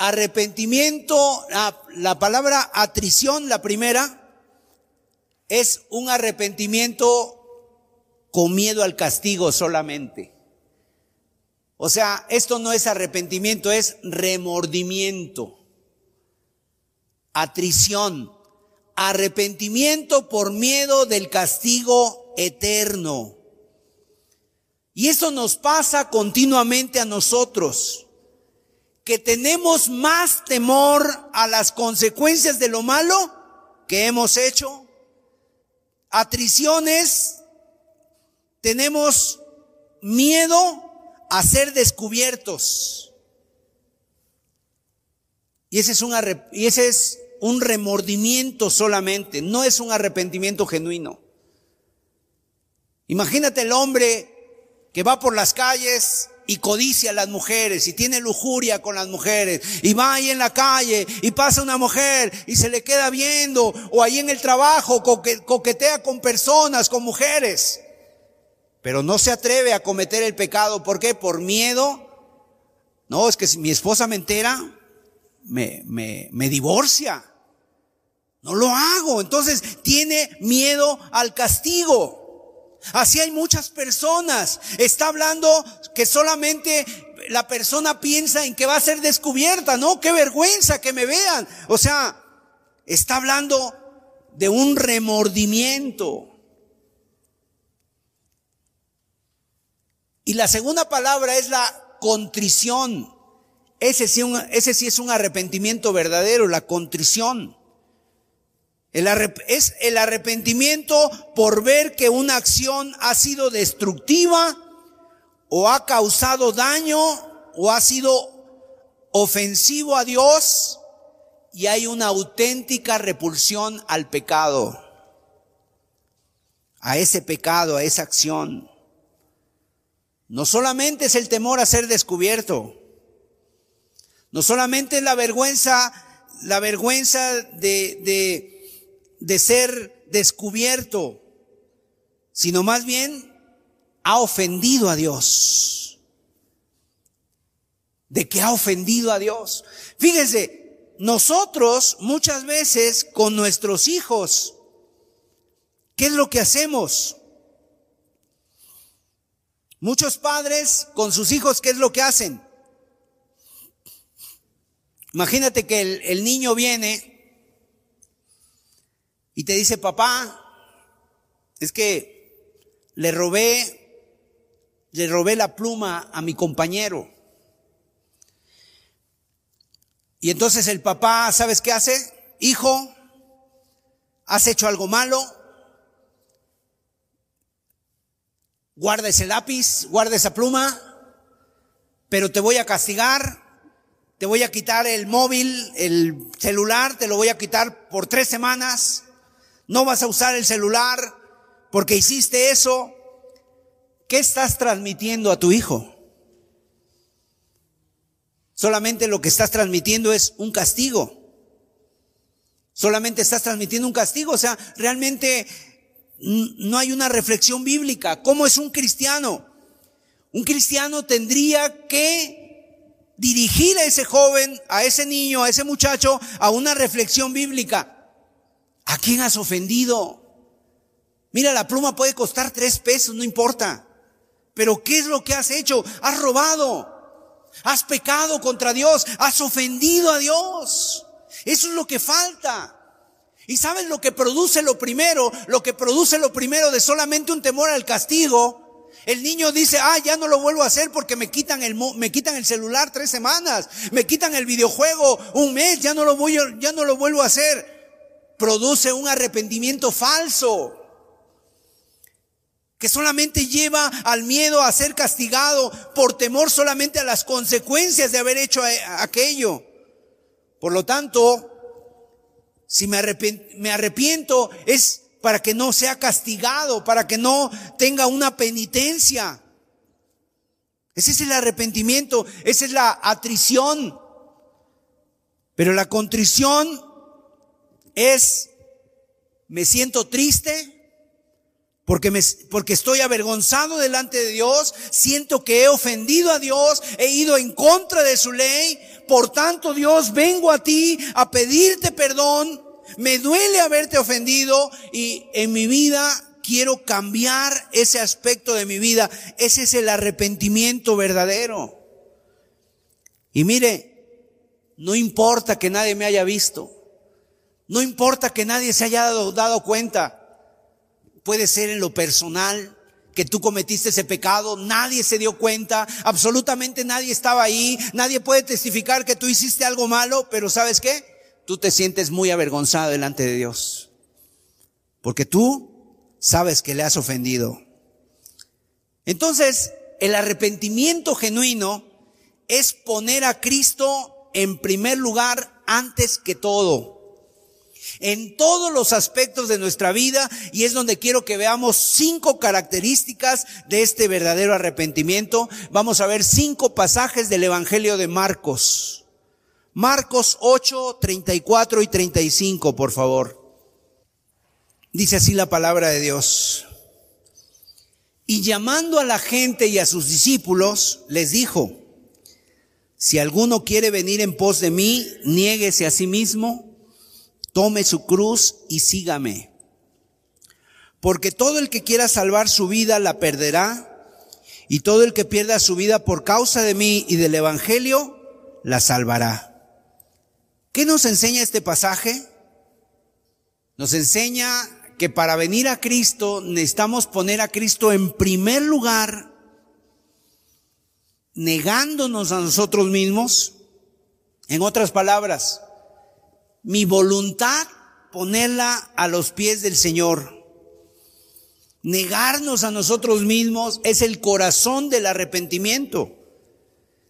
arrepentimiento, la, palabra atrición, la primera, es un arrepentimiento con miedo al castigo solamente. O sea, esto no es arrepentimiento, es remordimiento, atrición, arrepentimiento por miedo del castigo eterno. Y eso nos pasa continuamente a nosotros que tenemos más temor a las consecuencias de lo malo que hemos hecho, atriciones, tenemos miedo a ser descubiertos. Y ese es un, y ese es un remordimiento solamente, no es un arrepentimiento genuino. Imagínate el hombre que va por las calles y codicia a las mujeres y tiene lujuria con las mujeres y va ahí en la calle y pasa una mujer y se le queda viendo o ahí en el trabajo coquetea con personas, con mujeres, pero no se atreve a cometer el pecado. ¿Por qué? Por miedo. No, es que si mi esposa me entera, me, me, me divorcia. No lo hago. Entonces tiene miedo al castigo. Así hay muchas personas. Está hablando que solamente la persona piensa en que va a ser descubierta, ¿no? Qué vergüenza que me vean. O sea, está hablando de un remordimiento. Y la segunda palabra es la contrición. Ese sí, ese sí es un arrepentimiento verdadero, la contrición es el arrepentimiento por ver que una acción ha sido destructiva o ha causado daño o ha sido ofensivo a Dios y hay una auténtica repulsión al pecado, a ese pecado, a esa acción. No solamente es el temor a ser descubierto, no solamente es la vergüenza la vergüenza de, de, de ser descubierto, sino más bien ha ofendido a Dios. De que ha ofendido a Dios. Fíjense, nosotros muchas veces con nuestros hijos, ¿qué es lo que hacemos? Muchos padres con sus hijos, ¿qué es lo que hacen? Imagínate que el, niño viene y te dice, papá, es que le robé, le robé la pluma a mi compañero. Y entonces el papá, ¿sabes qué hace? Hijo, ¿has hecho algo malo? Guarda ese lápiz, guarda esa pluma, pero te voy a castigar te voy a quitar el móvil, el celular, te lo voy a quitar por tres semanas, no vas a usar el celular porque hiciste eso. ¿Qué estás transmitiendo a tu hijo? Solamente lo que estás transmitiendo es un castigo. Solamente estás transmitiendo un castigo. O sea, realmente no hay una reflexión bíblica. ¿Cómo es un cristiano? Un cristiano tendría que dirigir a ese joven, a ese niño, a ese muchacho a una reflexión bíblica. ¿A quién has ofendido? Mira, la pluma puede costar tres pesos, no importa. Pero ¿qué es lo que has hecho? Has robado. Has pecado contra Dios. Has ofendido a Dios. Eso es lo que falta. ¿Y sabes lo que produce lo primero? Lo que produce lo primero de solamente un temor al castigo el niño dice, ah, ya no lo vuelvo a hacer porque me quitan el, me quitan el celular tres semanas, me quitan el videojuego un mes, ya no lo voy, ya no lo vuelvo a hacer. Produce un arrepentimiento falso que solamente lleva al miedo a ser castigado por temor solamente a las consecuencias de haber hecho aquello. Por lo tanto, si me arrepiento es para que no sea castigado, para que no tenga una penitencia. Ese es el arrepentimiento, esa es la atrición. Pero la contrición es, me siento triste, porque, me, porque estoy avergonzado delante de Dios, siento que he ofendido a Dios, he ido en contra de su ley, por tanto Dios, vengo a ti a pedirte perdón me duele haberte ofendido y en mi vida quiero cambiar ese aspecto de mi vida. Ese es el arrepentimiento verdadero. Y mire, no importa que nadie me haya visto. No importa que nadie se haya dado, cuenta. Puede ser en lo personal, que tú cometiste ese pecado, nadie se dio cuenta, absolutamente nadie estaba ahí, nadie puede testificar que tú hiciste algo malo, pero ¿sabes qué? tú te sientes muy avergonzado delante de Dios. Porque tú sabes que le has ofendido. Entonces, el arrepentimiento genuino es poner a Cristo en primer lugar antes que todo. En todos los aspectos de nuestra vida y es donde quiero que veamos cinco características de este verdadero arrepentimiento. Vamos a ver cinco pasajes del Evangelio de Marcos. Marcos 8, 34 y 35, por favor. Dice así la palabra de Dios. Y llamando a la gente y a sus discípulos, les dijo, si alguno quiere venir en pos de mí, niéguese a sí mismo, tome su cruz y sígame. Porque todo el que quiera salvar su vida la perderá, y todo el que pierda su vida por causa de mí y del Evangelio, la salvará. ¿Qué nos enseña este pasaje? Nos enseña que para venir a Cristo necesitamos poner a Cristo en primer lugar, negándonos a nosotros mismos. En otras palabras, mi voluntad ponerla a los pies del Señor. Negarnos a nosotros mismos es el corazón del arrepentimiento.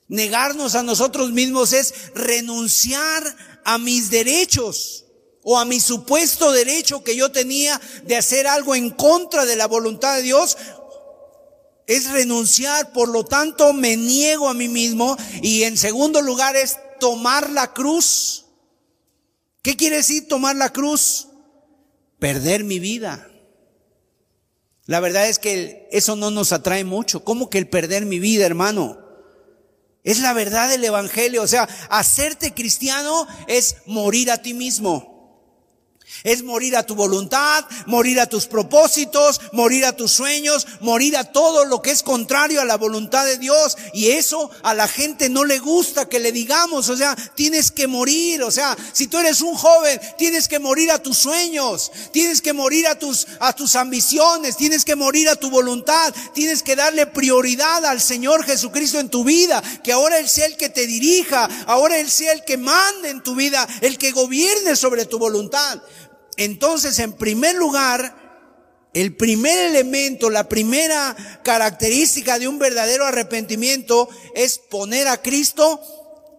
Negarnos a nosotros mismos es renunciar a mis derechos o a mi supuesto derecho que yo tenía de hacer algo en contra de la voluntad de Dios, es renunciar, por lo tanto me niego a mí mismo y en segundo lugar es tomar la cruz. ¿Qué quiere decir tomar la cruz? Perder mi vida. La verdad es que eso no nos atrae mucho. ¿Cómo que el perder mi vida, hermano? Es la verdad del Evangelio. O sea, hacerte cristiano es morir a ti mismo. Es morir a tu voluntad, morir a tus propósitos, morir a tus sueños, morir a todo lo que es contrario a la voluntad de Dios. Y eso a la gente no le gusta que le digamos. O sea, tienes que morir. O sea, si tú eres un joven, tienes que morir a tus sueños, tienes que morir a tus, a tus ambiciones, tienes que morir a tu voluntad, tienes que darle prioridad al Señor Jesucristo en tu vida, que ahora Él sea el que te dirija, ahora Él sea el que mande en tu vida, el que gobierne sobre tu voluntad. Entonces, en primer lugar, el primer elemento, la primera característica de un verdadero arrepentimiento es poner a Cristo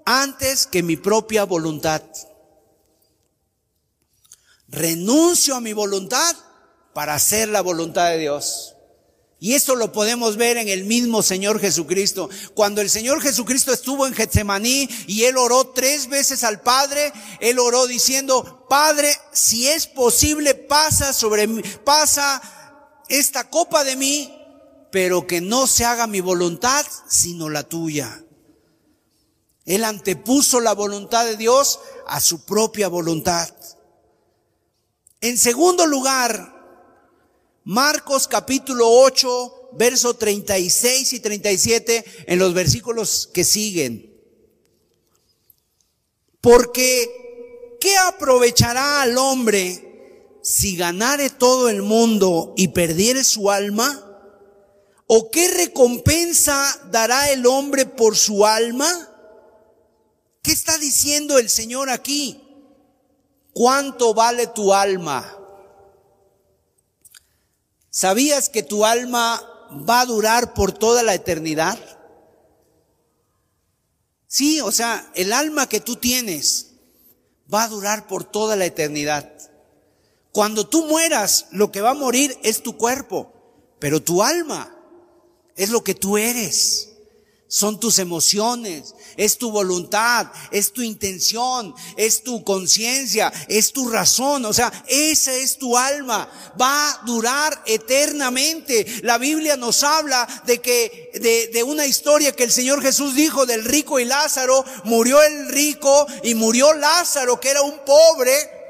antes que mi propia voluntad. Renuncio a mi voluntad para hacer la voluntad de Dios. Y esto lo podemos ver en el mismo Señor Jesucristo. Cuando el Señor Jesucristo estuvo en Getsemaní y él oró tres veces al Padre, él oró diciendo, Padre, si es posible, pasa sobre mí, pasa esta copa de mí, pero que no se haga mi voluntad, sino la tuya. Él antepuso la voluntad de Dios a su propia voluntad. En segundo lugar, Marcos capítulo 8, verso 36 y 37 en los versículos que siguen. Porque, ¿qué aprovechará al hombre si ganare todo el mundo y perdiere su alma? ¿O qué recompensa dará el hombre por su alma? ¿Qué está diciendo el Señor aquí? ¿Cuánto vale tu alma? ¿Sabías que tu alma va a durar por toda la eternidad? Sí, o sea, el alma que tú tienes va a durar por toda la eternidad. Cuando tú mueras, lo que va a morir es tu cuerpo, pero tu alma es lo que tú eres son tus emociones, es tu voluntad, es tu intención, es tu conciencia, es tu razón, o sea, esa es tu alma, va a durar eternamente. La Biblia nos habla de que, de, de una historia que el Señor Jesús dijo del rico y Lázaro, murió el rico y murió Lázaro, que era un pobre,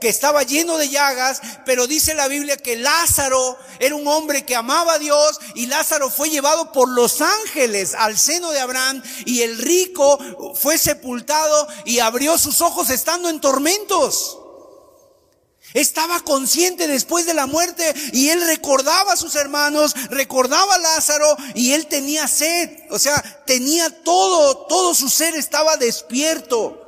que estaba lleno de llagas, pero dice la Biblia que Lázaro era un hombre que amaba a Dios y Lázaro fue llevado por los ángeles al seno de Abraham y el rico fue sepultado y abrió sus ojos estando en tormentos. Estaba consciente después de la muerte y él recordaba a sus hermanos, recordaba a Lázaro y él tenía sed, o sea, tenía todo, todo su ser estaba despierto.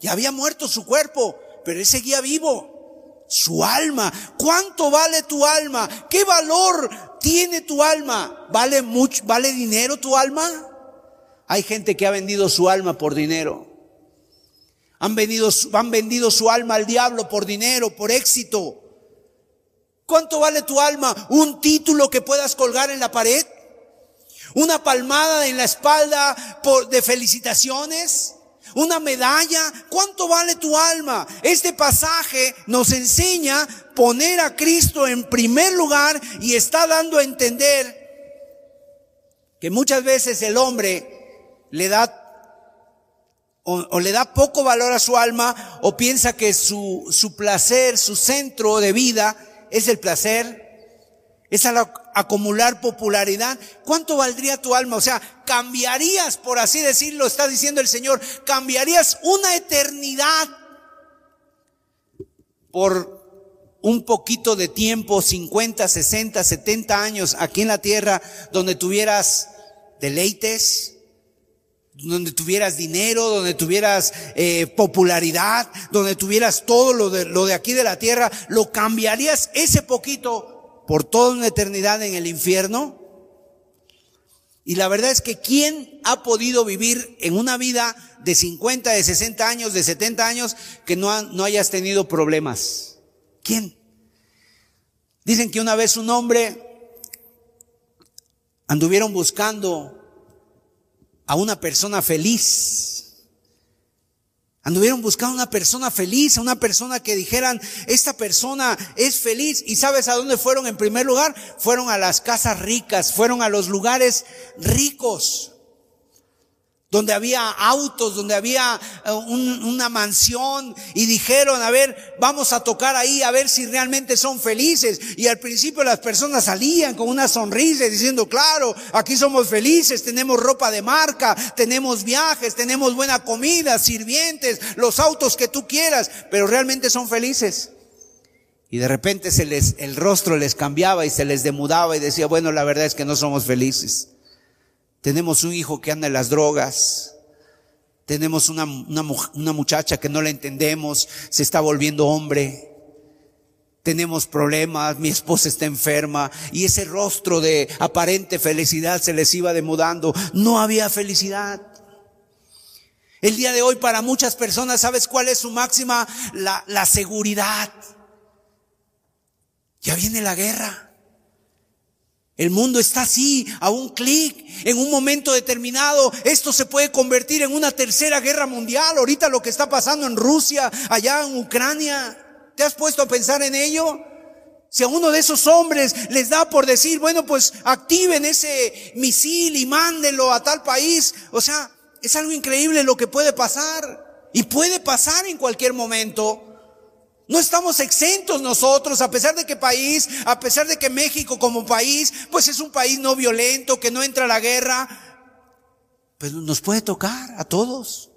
Y había muerto su cuerpo, pero él seguía vivo. Su alma. ¿Cuánto vale tu alma? ¿Qué valor tiene tu alma? ¿Vale mucho, vale dinero tu alma? Hay gente que ha vendido su alma por dinero. Han vendido, han vendido su alma al diablo por dinero, por éxito. ¿Cuánto vale tu alma? ¿Un título que puedas colgar en la pared? ¿Una palmada en la espalda por, de felicitaciones? Una medalla. ¿Cuánto vale tu alma? Este pasaje nos enseña poner a Cristo en primer lugar y está dando a entender que muchas veces el hombre le da o, le da poco valor a su alma o piensa que su, su placer, su centro de vida es el placer, es acumular popularidad. ¿Cuánto valdría tu alma? O sea, cambiarías, por así decirlo, está diciendo el Señor, cambiarías una eternidad por un poquito de tiempo, 50, 60, 70 años aquí en la tierra, donde tuvieras deleites, donde tuvieras dinero, donde tuvieras eh, popularidad, donde tuvieras todo lo de, lo de aquí de la tierra, lo cambiarías ese poquito por toda una eternidad en el infierno? Y la verdad es que ¿quién ha podido vivir en una vida de 50, de 60 años, de 70 años que no, no hayas tenido problemas? ¿Quién? Dicen que una vez un hombre anduvieron buscando a una persona feliz Anduvieron buscando una persona feliz, una persona que dijeran, esta persona es feliz. ¿Y sabes a dónde fueron en primer lugar? Fueron a las casas ricas, fueron a los lugares ricos donde había autos, donde había eh, una mansión y dijeron, a ver, vamos a tocar ahí a ver si realmente son felices. Y al principio las personas salían con una sonrisa diciendo, claro, aquí somos felices, tenemos ropa de marca, tenemos viajes, tenemos buena comida, sirvientes, los autos que tú quieras, pero realmente son felices. Y de repente se les, el rostro les cambiaba y se les demudaba y decía, bueno, la verdad es que no somos felices. Tenemos un hijo que anda en las drogas. Tenemos una, una, muchacha que no la entendemos, se está volviendo hombre. Tenemos problemas, mi esposa está enferma y ese rostro de aparente felicidad se les iba demudando. No había felicidad. El día de hoy para muchas personas, ¿sabes cuál es su máxima? La, la seguridad. Ya viene la guerra. El mundo está así, a un clic, en un momento determinado. Esto se puede convertir en una tercera guerra mundial. Ahorita lo que está pasando en Rusia, allá en Ucrania. ¿Te has puesto a pensar en ello? Si a uno de esos hombres les da por decir, bueno, pues activen ese misil y mándenlo a tal país. O sea, es algo increíble lo que puede pasar. Y puede pasar en cualquier momento. No estamos exentos nosotros, a pesar de que país, a pesar de que México como país, pues es un país no violento, que no entra a la guerra, pues nos puede tocar a todos.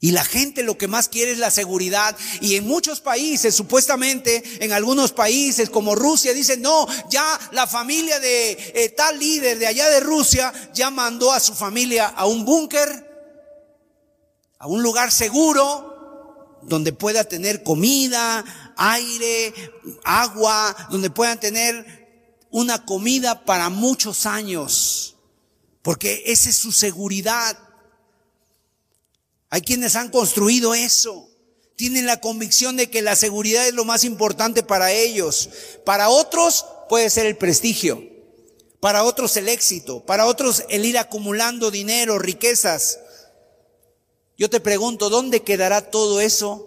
Y la gente lo que más quiere es la seguridad. Y en muchos países, supuestamente, en algunos países como Rusia, dicen, no, ya la familia de eh, tal líder de allá de Rusia ya mandó a su familia a un búnker, a un lugar seguro, donde pueda tener comida, aire, agua, donde puedan tener una comida para muchos años, porque esa es su seguridad. Hay quienes han construido eso, tienen la convicción de que la seguridad es lo más importante para ellos. Para otros puede ser el prestigio, para otros el éxito, para otros el ir acumulando dinero, riquezas. Yo te pregunto, ¿dónde quedará todo eso?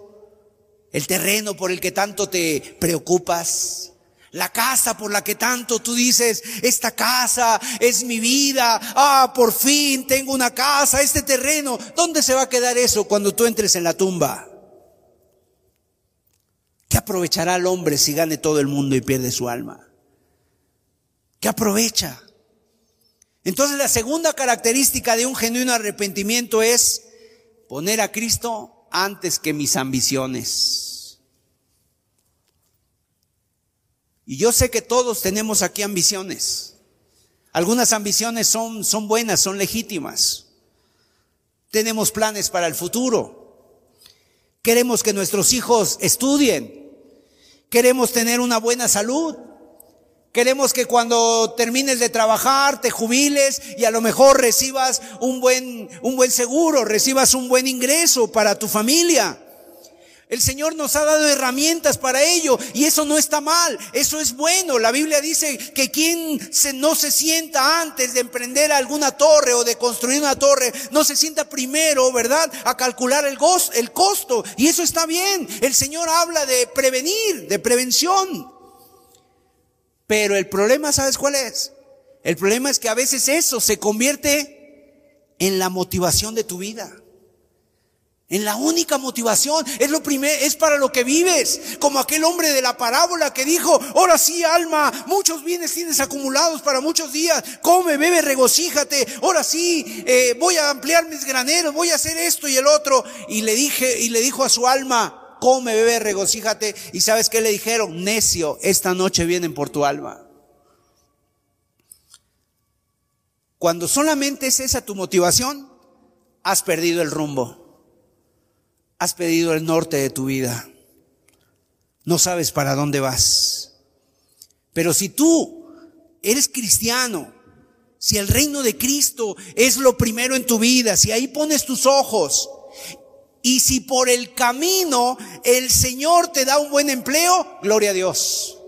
El terreno por el que tanto te preocupas. La casa por la que tanto tú dices, esta casa es mi vida. Ah, por fin tengo una casa, este terreno. ¿Dónde se va a quedar eso cuando tú entres en la tumba? ¿Qué aprovechará el hombre si gane todo el mundo y pierde su alma? ¿Qué aprovecha? Entonces la segunda característica de un genuino arrepentimiento es poner a Cristo antes que mis ambiciones. Y yo sé que todos tenemos aquí ambiciones. Algunas ambiciones son, son buenas, son legítimas. Tenemos planes para el futuro. Queremos que nuestros hijos estudien. Queremos tener una buena salud. Queremos que cuando termines de trabajar te jubiles y a lo mejor recibas un buen, un buen seguro, recibas un buen ingreso para tu familia. El Señor nos ha dado herramientas para ello y eso no está mal, eso es bueno. La Biblia dice que quien se, no se sienta antes de emprender alguna torre o de construir una torre, no se sienta primero, ¿verdad? A calcular el, el costo y eso está bien. El Señor habla de prevenir, de prevención. Pero el problema, ¿sabes cuál es? El problema es que a veces eso se convierte en la motivación de tu vida. En la única motivación, es lo primero, es para lo que vives. Como aquel hombre de la parábola que dijo, ahora sí, alma, muchos bienes tienes acumulados para muchos días, come, bebe, regocíjate, ahora sí, eh, voy a ampliar mis graneros, voy a hacer esto y el otro. Y le dije, y le dijo a su alma, come, bebe, regocíjate. ¿Y sabes qué le dijeron? Necio, esta noche vienen por tu alma. Cuando solamente es esa tu motivación, has perdido el rumbo. Has perdido el norte de tu vida. No sabes para dónde vas. Pero si tú eres cristiano, si el reino de Cristo es lo primero en tu vida, si ahí pones tus ojos, y si por el camino el Señor te da un buen empleo, gloria a Dios.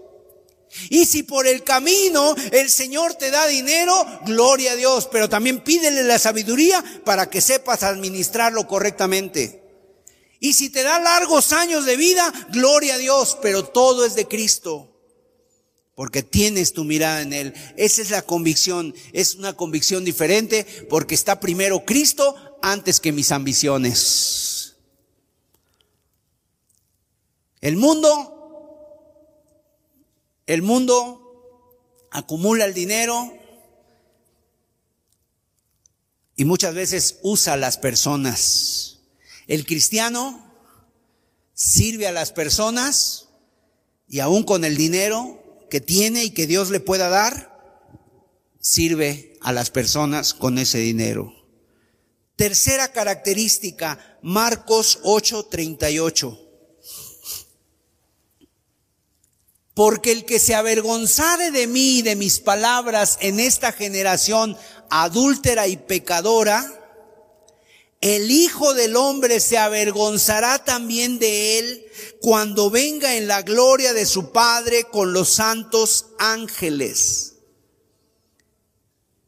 Y si por el camino el Señor te da dinero, gloria a Dios, pero también pídele la sabiduría para que sepas administrarlo correctamente. Y si te da largos años de vida, gloria a Dios, pero todo es de Cristo. Porque tienes tu mirada en Él. Esa es la convicción. Es una convicción diferente porque está primero Cristo antes que mis ambiciones. El mundo el mundo acumula el dinero y muchas veces usa a las personas. El cristiano sirve a las personas y aún con el dinero que tiene y que Dios le pueda dar, sirve a las personas con ese dinero. Tercera característica, Marcos 8:38. Porque el que se avergonzare de mí y de mis palabras en esta generación adúltera y pecadora, el Hijo del Hombre se avergonzará también de él cuando venga en la gloria de su Padre con los santos ángeles.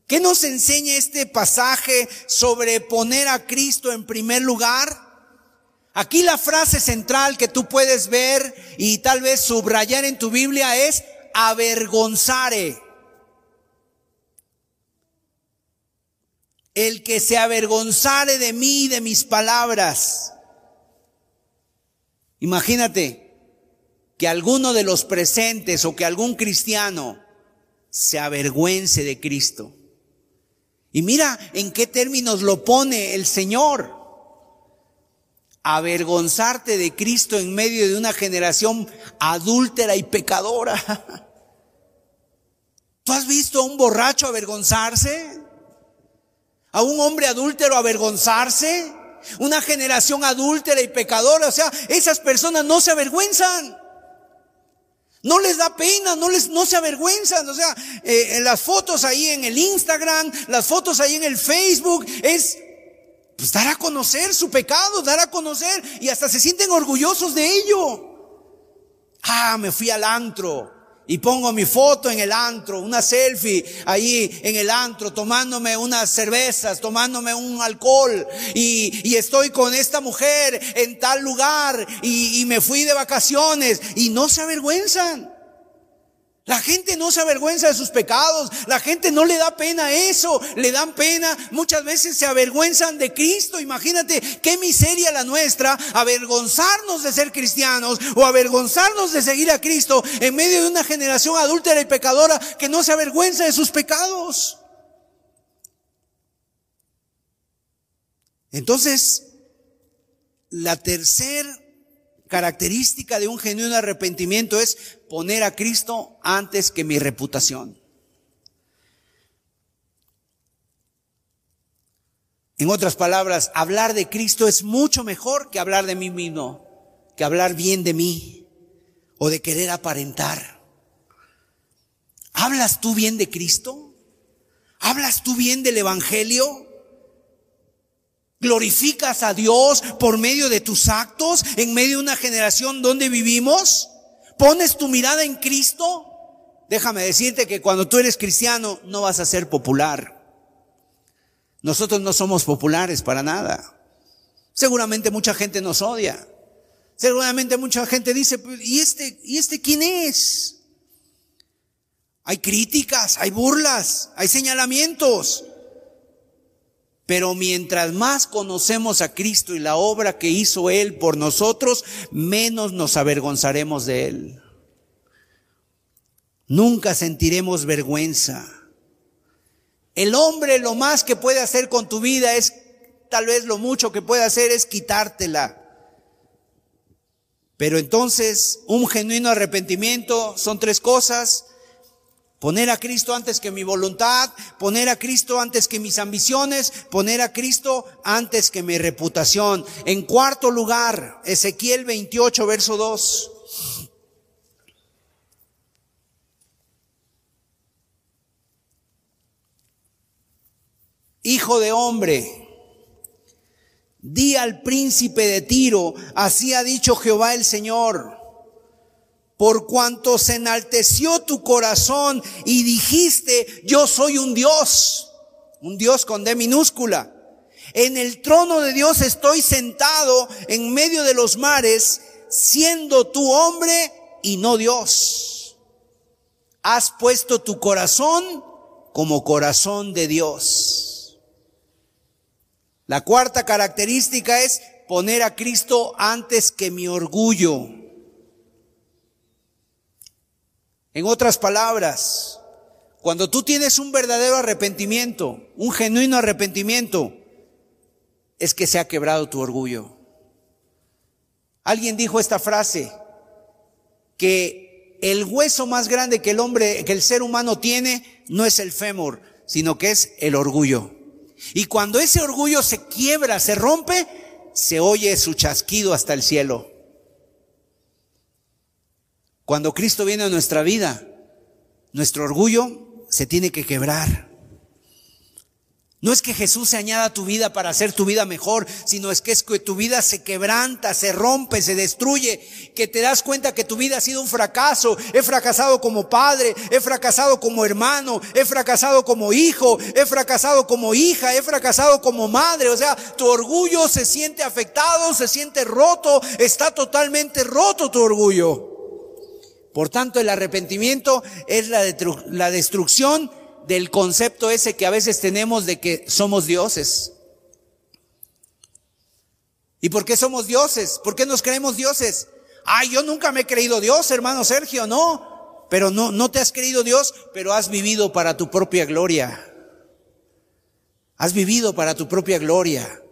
¿Qué nos enseña este pasaje sobre poner a Cristo en primer lugar? Aquí la frase central que tú puedes ver y tal vez subrayar en tu Biblia es avergonzare. El que se avergonzare de mí y de mis palabras. Imagínate que alguno de los presentes o que algún cristiano se avergüence de Cristo. Y mira en qué términos lo pone el Señor avergonzarte de Cristo en medio de una generación adúltera y pecadora. ¿Tú has visto a un borracho avergonzarse? ¿A un hombre adúltero avergonzarse? Una generación adúltera y pecadora. O sea, esas personas no se avergüenzan. No les da pena, no les, no se avergüenzan. O sea, eh, las fotos ahí en el Instagram, las fotos ahí en el Facebook, es pues dar a conocer su pecado, dar a conocer y hasta se sienten orgullosos de ello. Ah, me fui al antro y pongo mi foto en el antro, una selfie ahí en el antro, tomándome unas cervezas, tomándome un alcohol y, y estoy con esta mujer en tal lugar y, y me fui de vacaciones y no se avergüenzan. La gente no se avergüenza de sus pecados, la gente no le da pena eso, le dan pena, muchas veces se avergüenzan de Cristo. Imagínate qué miseria la nuestra, avergonzarnos de ser cristianos o avergonzarnos de seguir a Cristo en medio de una generación adúltera y pecadora que no se avergüenza de sus pecados. Entonces, la tercera característica de un genuino arrepentimiento es poner a Cristo antes que mi reputación. En otras palabras, hablar de Cristo es mucho mejor que hablar de mí mismo, que hablar bien de mí o de querer aparentar. ¿Hablas tú bien de Cristo? ¿Hablas tú bien del Evangelio? ¿Glorificas a Dios por medio de tus actos en medio de una generación donde vivimos? ¿Pones tu mirada en Cristo? Déjame decirte que cuando tú eres cristiano no vas a ser popular. Nosotros no somos populares para nada. Seguramente mucha gente nos odia. Seguramente mucha gente dice, pues, ¿y este, y este quién es? Hay críticas, hay burlas, hay señalamientos. Pero mientras más conocemos a Cristo y la obra que hizo Él por nosotros, menos nos avergonzaremos de Él. Nunca sentiremos vergüenza. El hombre lo más que puede hacer con tu vida es, tal vez lo mucho que puede hacer es quitártela. Pero entonces, un genuino arrepentimiento son tres cosas. Poner a Cristo antes que mi voluntad, poner a Cristo antes que mis ambiciones, poner a Cristo antes que mi reputación. En cuarto lugar, Ezequiel 28, verso 2. Hijo de hombre, di al príncipe de Tiro, así ha dicho Jehová el Señor por cuanto se enalteció tu corazón y dijiste, yo soy un Dios, un Dios con D minúscula. En el trono de Dios estoy sentado en medio de los mares, siendo tu hombre y no Dios. Has puesto tu corazón como corazón de Dios. La cuarta característica es poner a Cristo antes que mi orgullo. En otras palabras, cuando tú tienes un verdadero arrepentimiento, un genuino arrepentimiento, es que se ha quebrado tu orgullo. Alguien dijo esta frase, que el hueso más grande que el hombre, que el ser humano tiene, no es el fémur, sino que es el orgullo. Y cuando ese orgullo se quiebra, se rompe, se oye su chasquido hasta el cielo. Cuando Cristo viene a nuestra vida, nuestro orgullo se tiene que quebrar. No es que Jesús se añada a tu vida para hacer tu vida mejor, sino es que es que tu vida se quebranta, se rompe, se destruye, que te das cuenta que tu vida ha sido un fracaso. He fracasado como padre, he fracasado como hermano, he fracasado como hijo, he fracasado como hija, he fracasado como madre. O sea, tu orgullo se siente afectado, se siente roto, está totalmente roto tu orgullo. Por tanto, el arrepentimiento es la, la destrucción del concepto ese que a veces tenemos de que somos dioses. ¿Y por qué somos dioses? ¿Por qué nos creemos dioses? Ay, yo nunca me he creído Dios, hermano Sergio, no. Pero no, no te has creído Dios, pero has vivido para tu propia gloria. Has vivido para tu propia gloria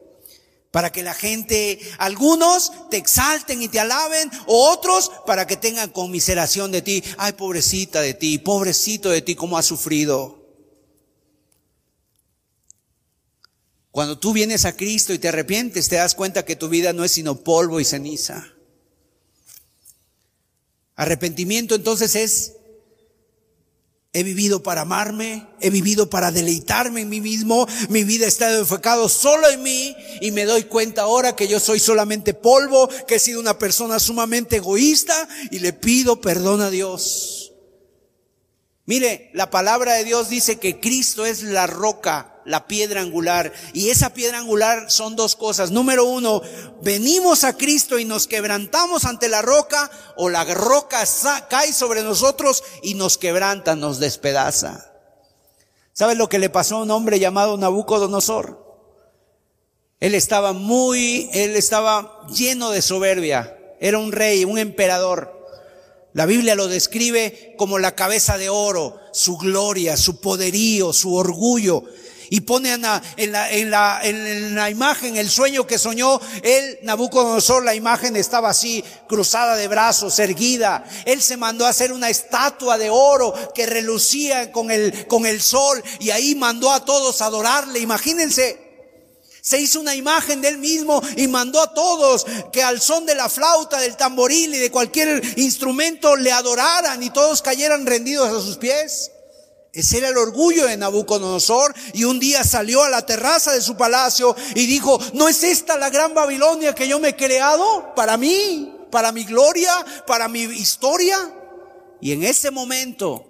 para que la gente, algunos te exalten y te alaben, o otros para que tengan conmiseración de ti. Ay, pobrecita de ti, pobrecito de ti, cómo has sufrido. Cuando tú vienes a Cristo y te arrepientes, te das cuenta que tu vida no es sino polvo y ceniza. Arrepentimiento entonces es He vivido para amarme, he vivido para deleitarme en mí mismo, mi vida está enfocado solo en mí y me doy cuenta ahora que yo soy solamente polvo, que he sido una persona sumamente egoísta y le pido perdón a Dios. Mire, la palabra de Dios dice que Cristo es la roca la piedra angular. Y esa piedra angular son dos cosas. Número uno, venimos a Cristo y nos quebrantamos ante la roca o la roca cae sobre nosotros y nos quebranta, nos despedaza. ¿Sabes lo que le pasó a un hombre llamado Nabucodonosor? Él estaba muy, él estaba lleno de soberbia. Era un rey, un emperador. La Biblia lo describe como la cabeza de oro, su gloria, su poderío, su orgullo y pone en la, en la, en la, en la imagen, el sueño que soñó, él, Nabucodonosor, la imagen estaba así, cruzada de brazos, erguida. Él se mandó a hacer una estatua de oro que relucía con el, con el sol y ahí mandó a todos adorarle. Imagínense, se hizo una imagen de él mismo y mandó a todos que al son de la flauta, del tamboril y de cualquier instrumento le adoraran y todos cayeran rendidos a sus pies. Ese era el orgullo de Nabucodonosor y un día salió a la terraza de su palacio y dijo, ¿no es esta la gran Babilonia que yo me he creado para mí, para mi gloria, para mi historia? Y en ese momento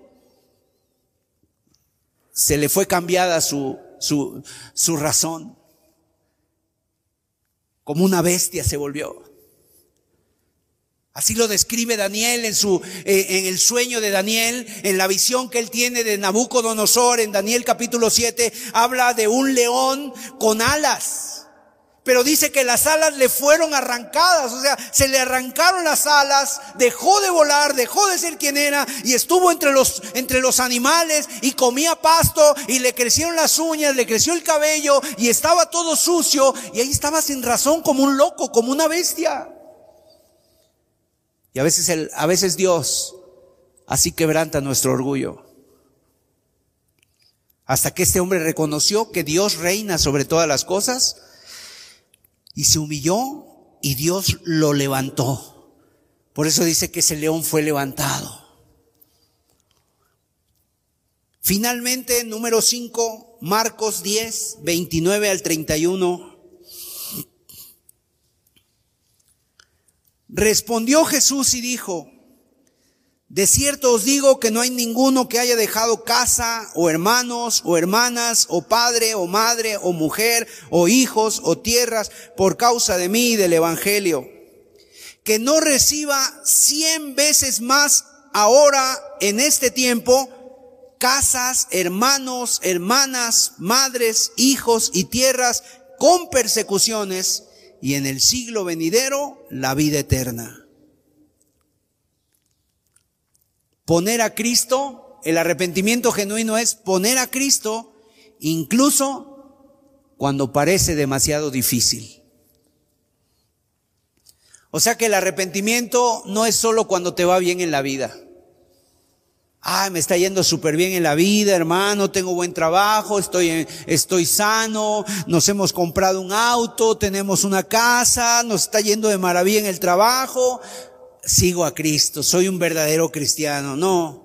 se le fue cambiada su, su, su razón. Como una bestia se volvió. Así lo describe Daniel en su, eh, en el sueño de Daniel, en la visión que él tiene de Nabucodonosor, en Daniel capítulo 7, habla de un león con alas. Pero dice que las alas le fueron arrancadas, o sea, se le arrancaron las alas, dejó de volar, dejó de ser quien era y estuvo entre los, entre los animales y comía pasto y le crecieron las uñas, le creció el cabello y estaba todo sucio y ahí estaba sin razón como un loco, como una bestia. Y a veces, el, a veces Dios así quebranta nuestro orgullo. Hasta que este hombre reconoció que Dios reina sobre todas las cosas y se humilló y Dios lo levantó. Por eso dice que ese león fue levantado. Finalmente, número 5, Marcos 10, 29 al 31. Respondió Jesús y dijo, De cierto os digo que no hay ninguno que haya dejado casa o hermanos o hermanas o padre o madre o mujer o hijos o tierras por causa de mí y del Evangelio, que no reciba cien veces más ahora en este tiempo casas, hermanos, hermanas, madres, hijos y tierras con persecuciones y en el siglo venidero la vida eterna. Poner a Cristo, el arrepentimiento genuino es poner a Cristo incluso cuando parece demasiado difícil. O sea que el arrepentimiento no es solo cuando te va bien en la vida. Ay, me está yendo súper bien en la vida, hermano, tengo buen trabajo, estoy, estoy sano, nos hemos comprado un auto, tenemos una casa, nos está yendo de maravilla en el trabajo sigo a Cristo, soy un verdadero cristiano. No.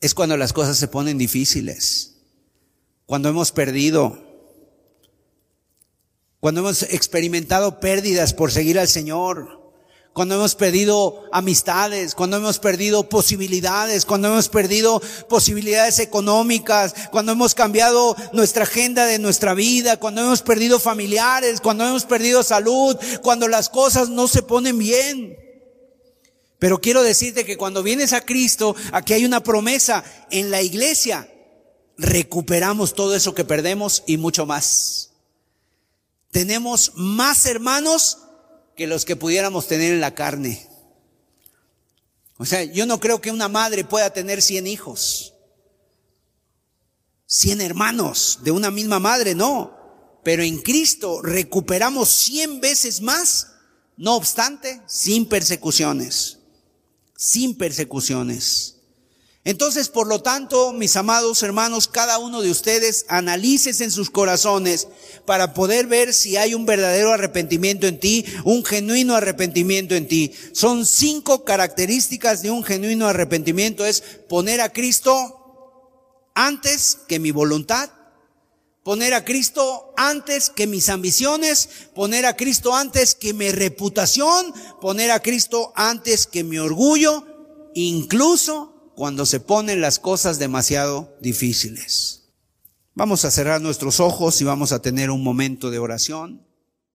Es cuando las cosas se ponen difíciles, cuando hemos perdido, cuando hemos experimentado pérdidas por seguir al Señor cuando hemos perdido amistades, cuando hemos perdido posibilidades, cuando hemos perdido posibilidades económicas, cuando hemos cambiado nuestra agenda de nuestra vida, cuando hemos perdido familiares, cuando hemos perdido salud, cuando las cosas no se ponen bien. Pero quiero decirte que cuando vienes a Cristo, aquí hay una promesa en la iglesia, recuperamos todo eso que perdemos y mucho más. Tenemos más hermanos que los que pudiéramos tener en la carne. O sea, yo no creo que una madre pueda tener 100 hijos, 100 hermanos de una misma madre, no. Pero en Cristo recuperamos 100 veces más, no obstante, sin persecuciones, sin persecuciones. Entonces, por lo tanto, mis amados hermanos, cada uno de ustedes analices en sus corazones para poder ver si hay un verdadero arrepentimiento en ti, un genuino arrepentimiento en ti. Son cinco características de un genuino arrepentimiento. Es poner a Cristo antes que mi voluntad, poner a Cristo antes que mis ambiciones, poner a Cristo antes que mi reputación, poner a Cristo antes que mi orgullo, incluso cuando se ponen las cosas demasiado difíciles. Vamos a cerrar nuestros ojos y vamos a tener un momento de oración.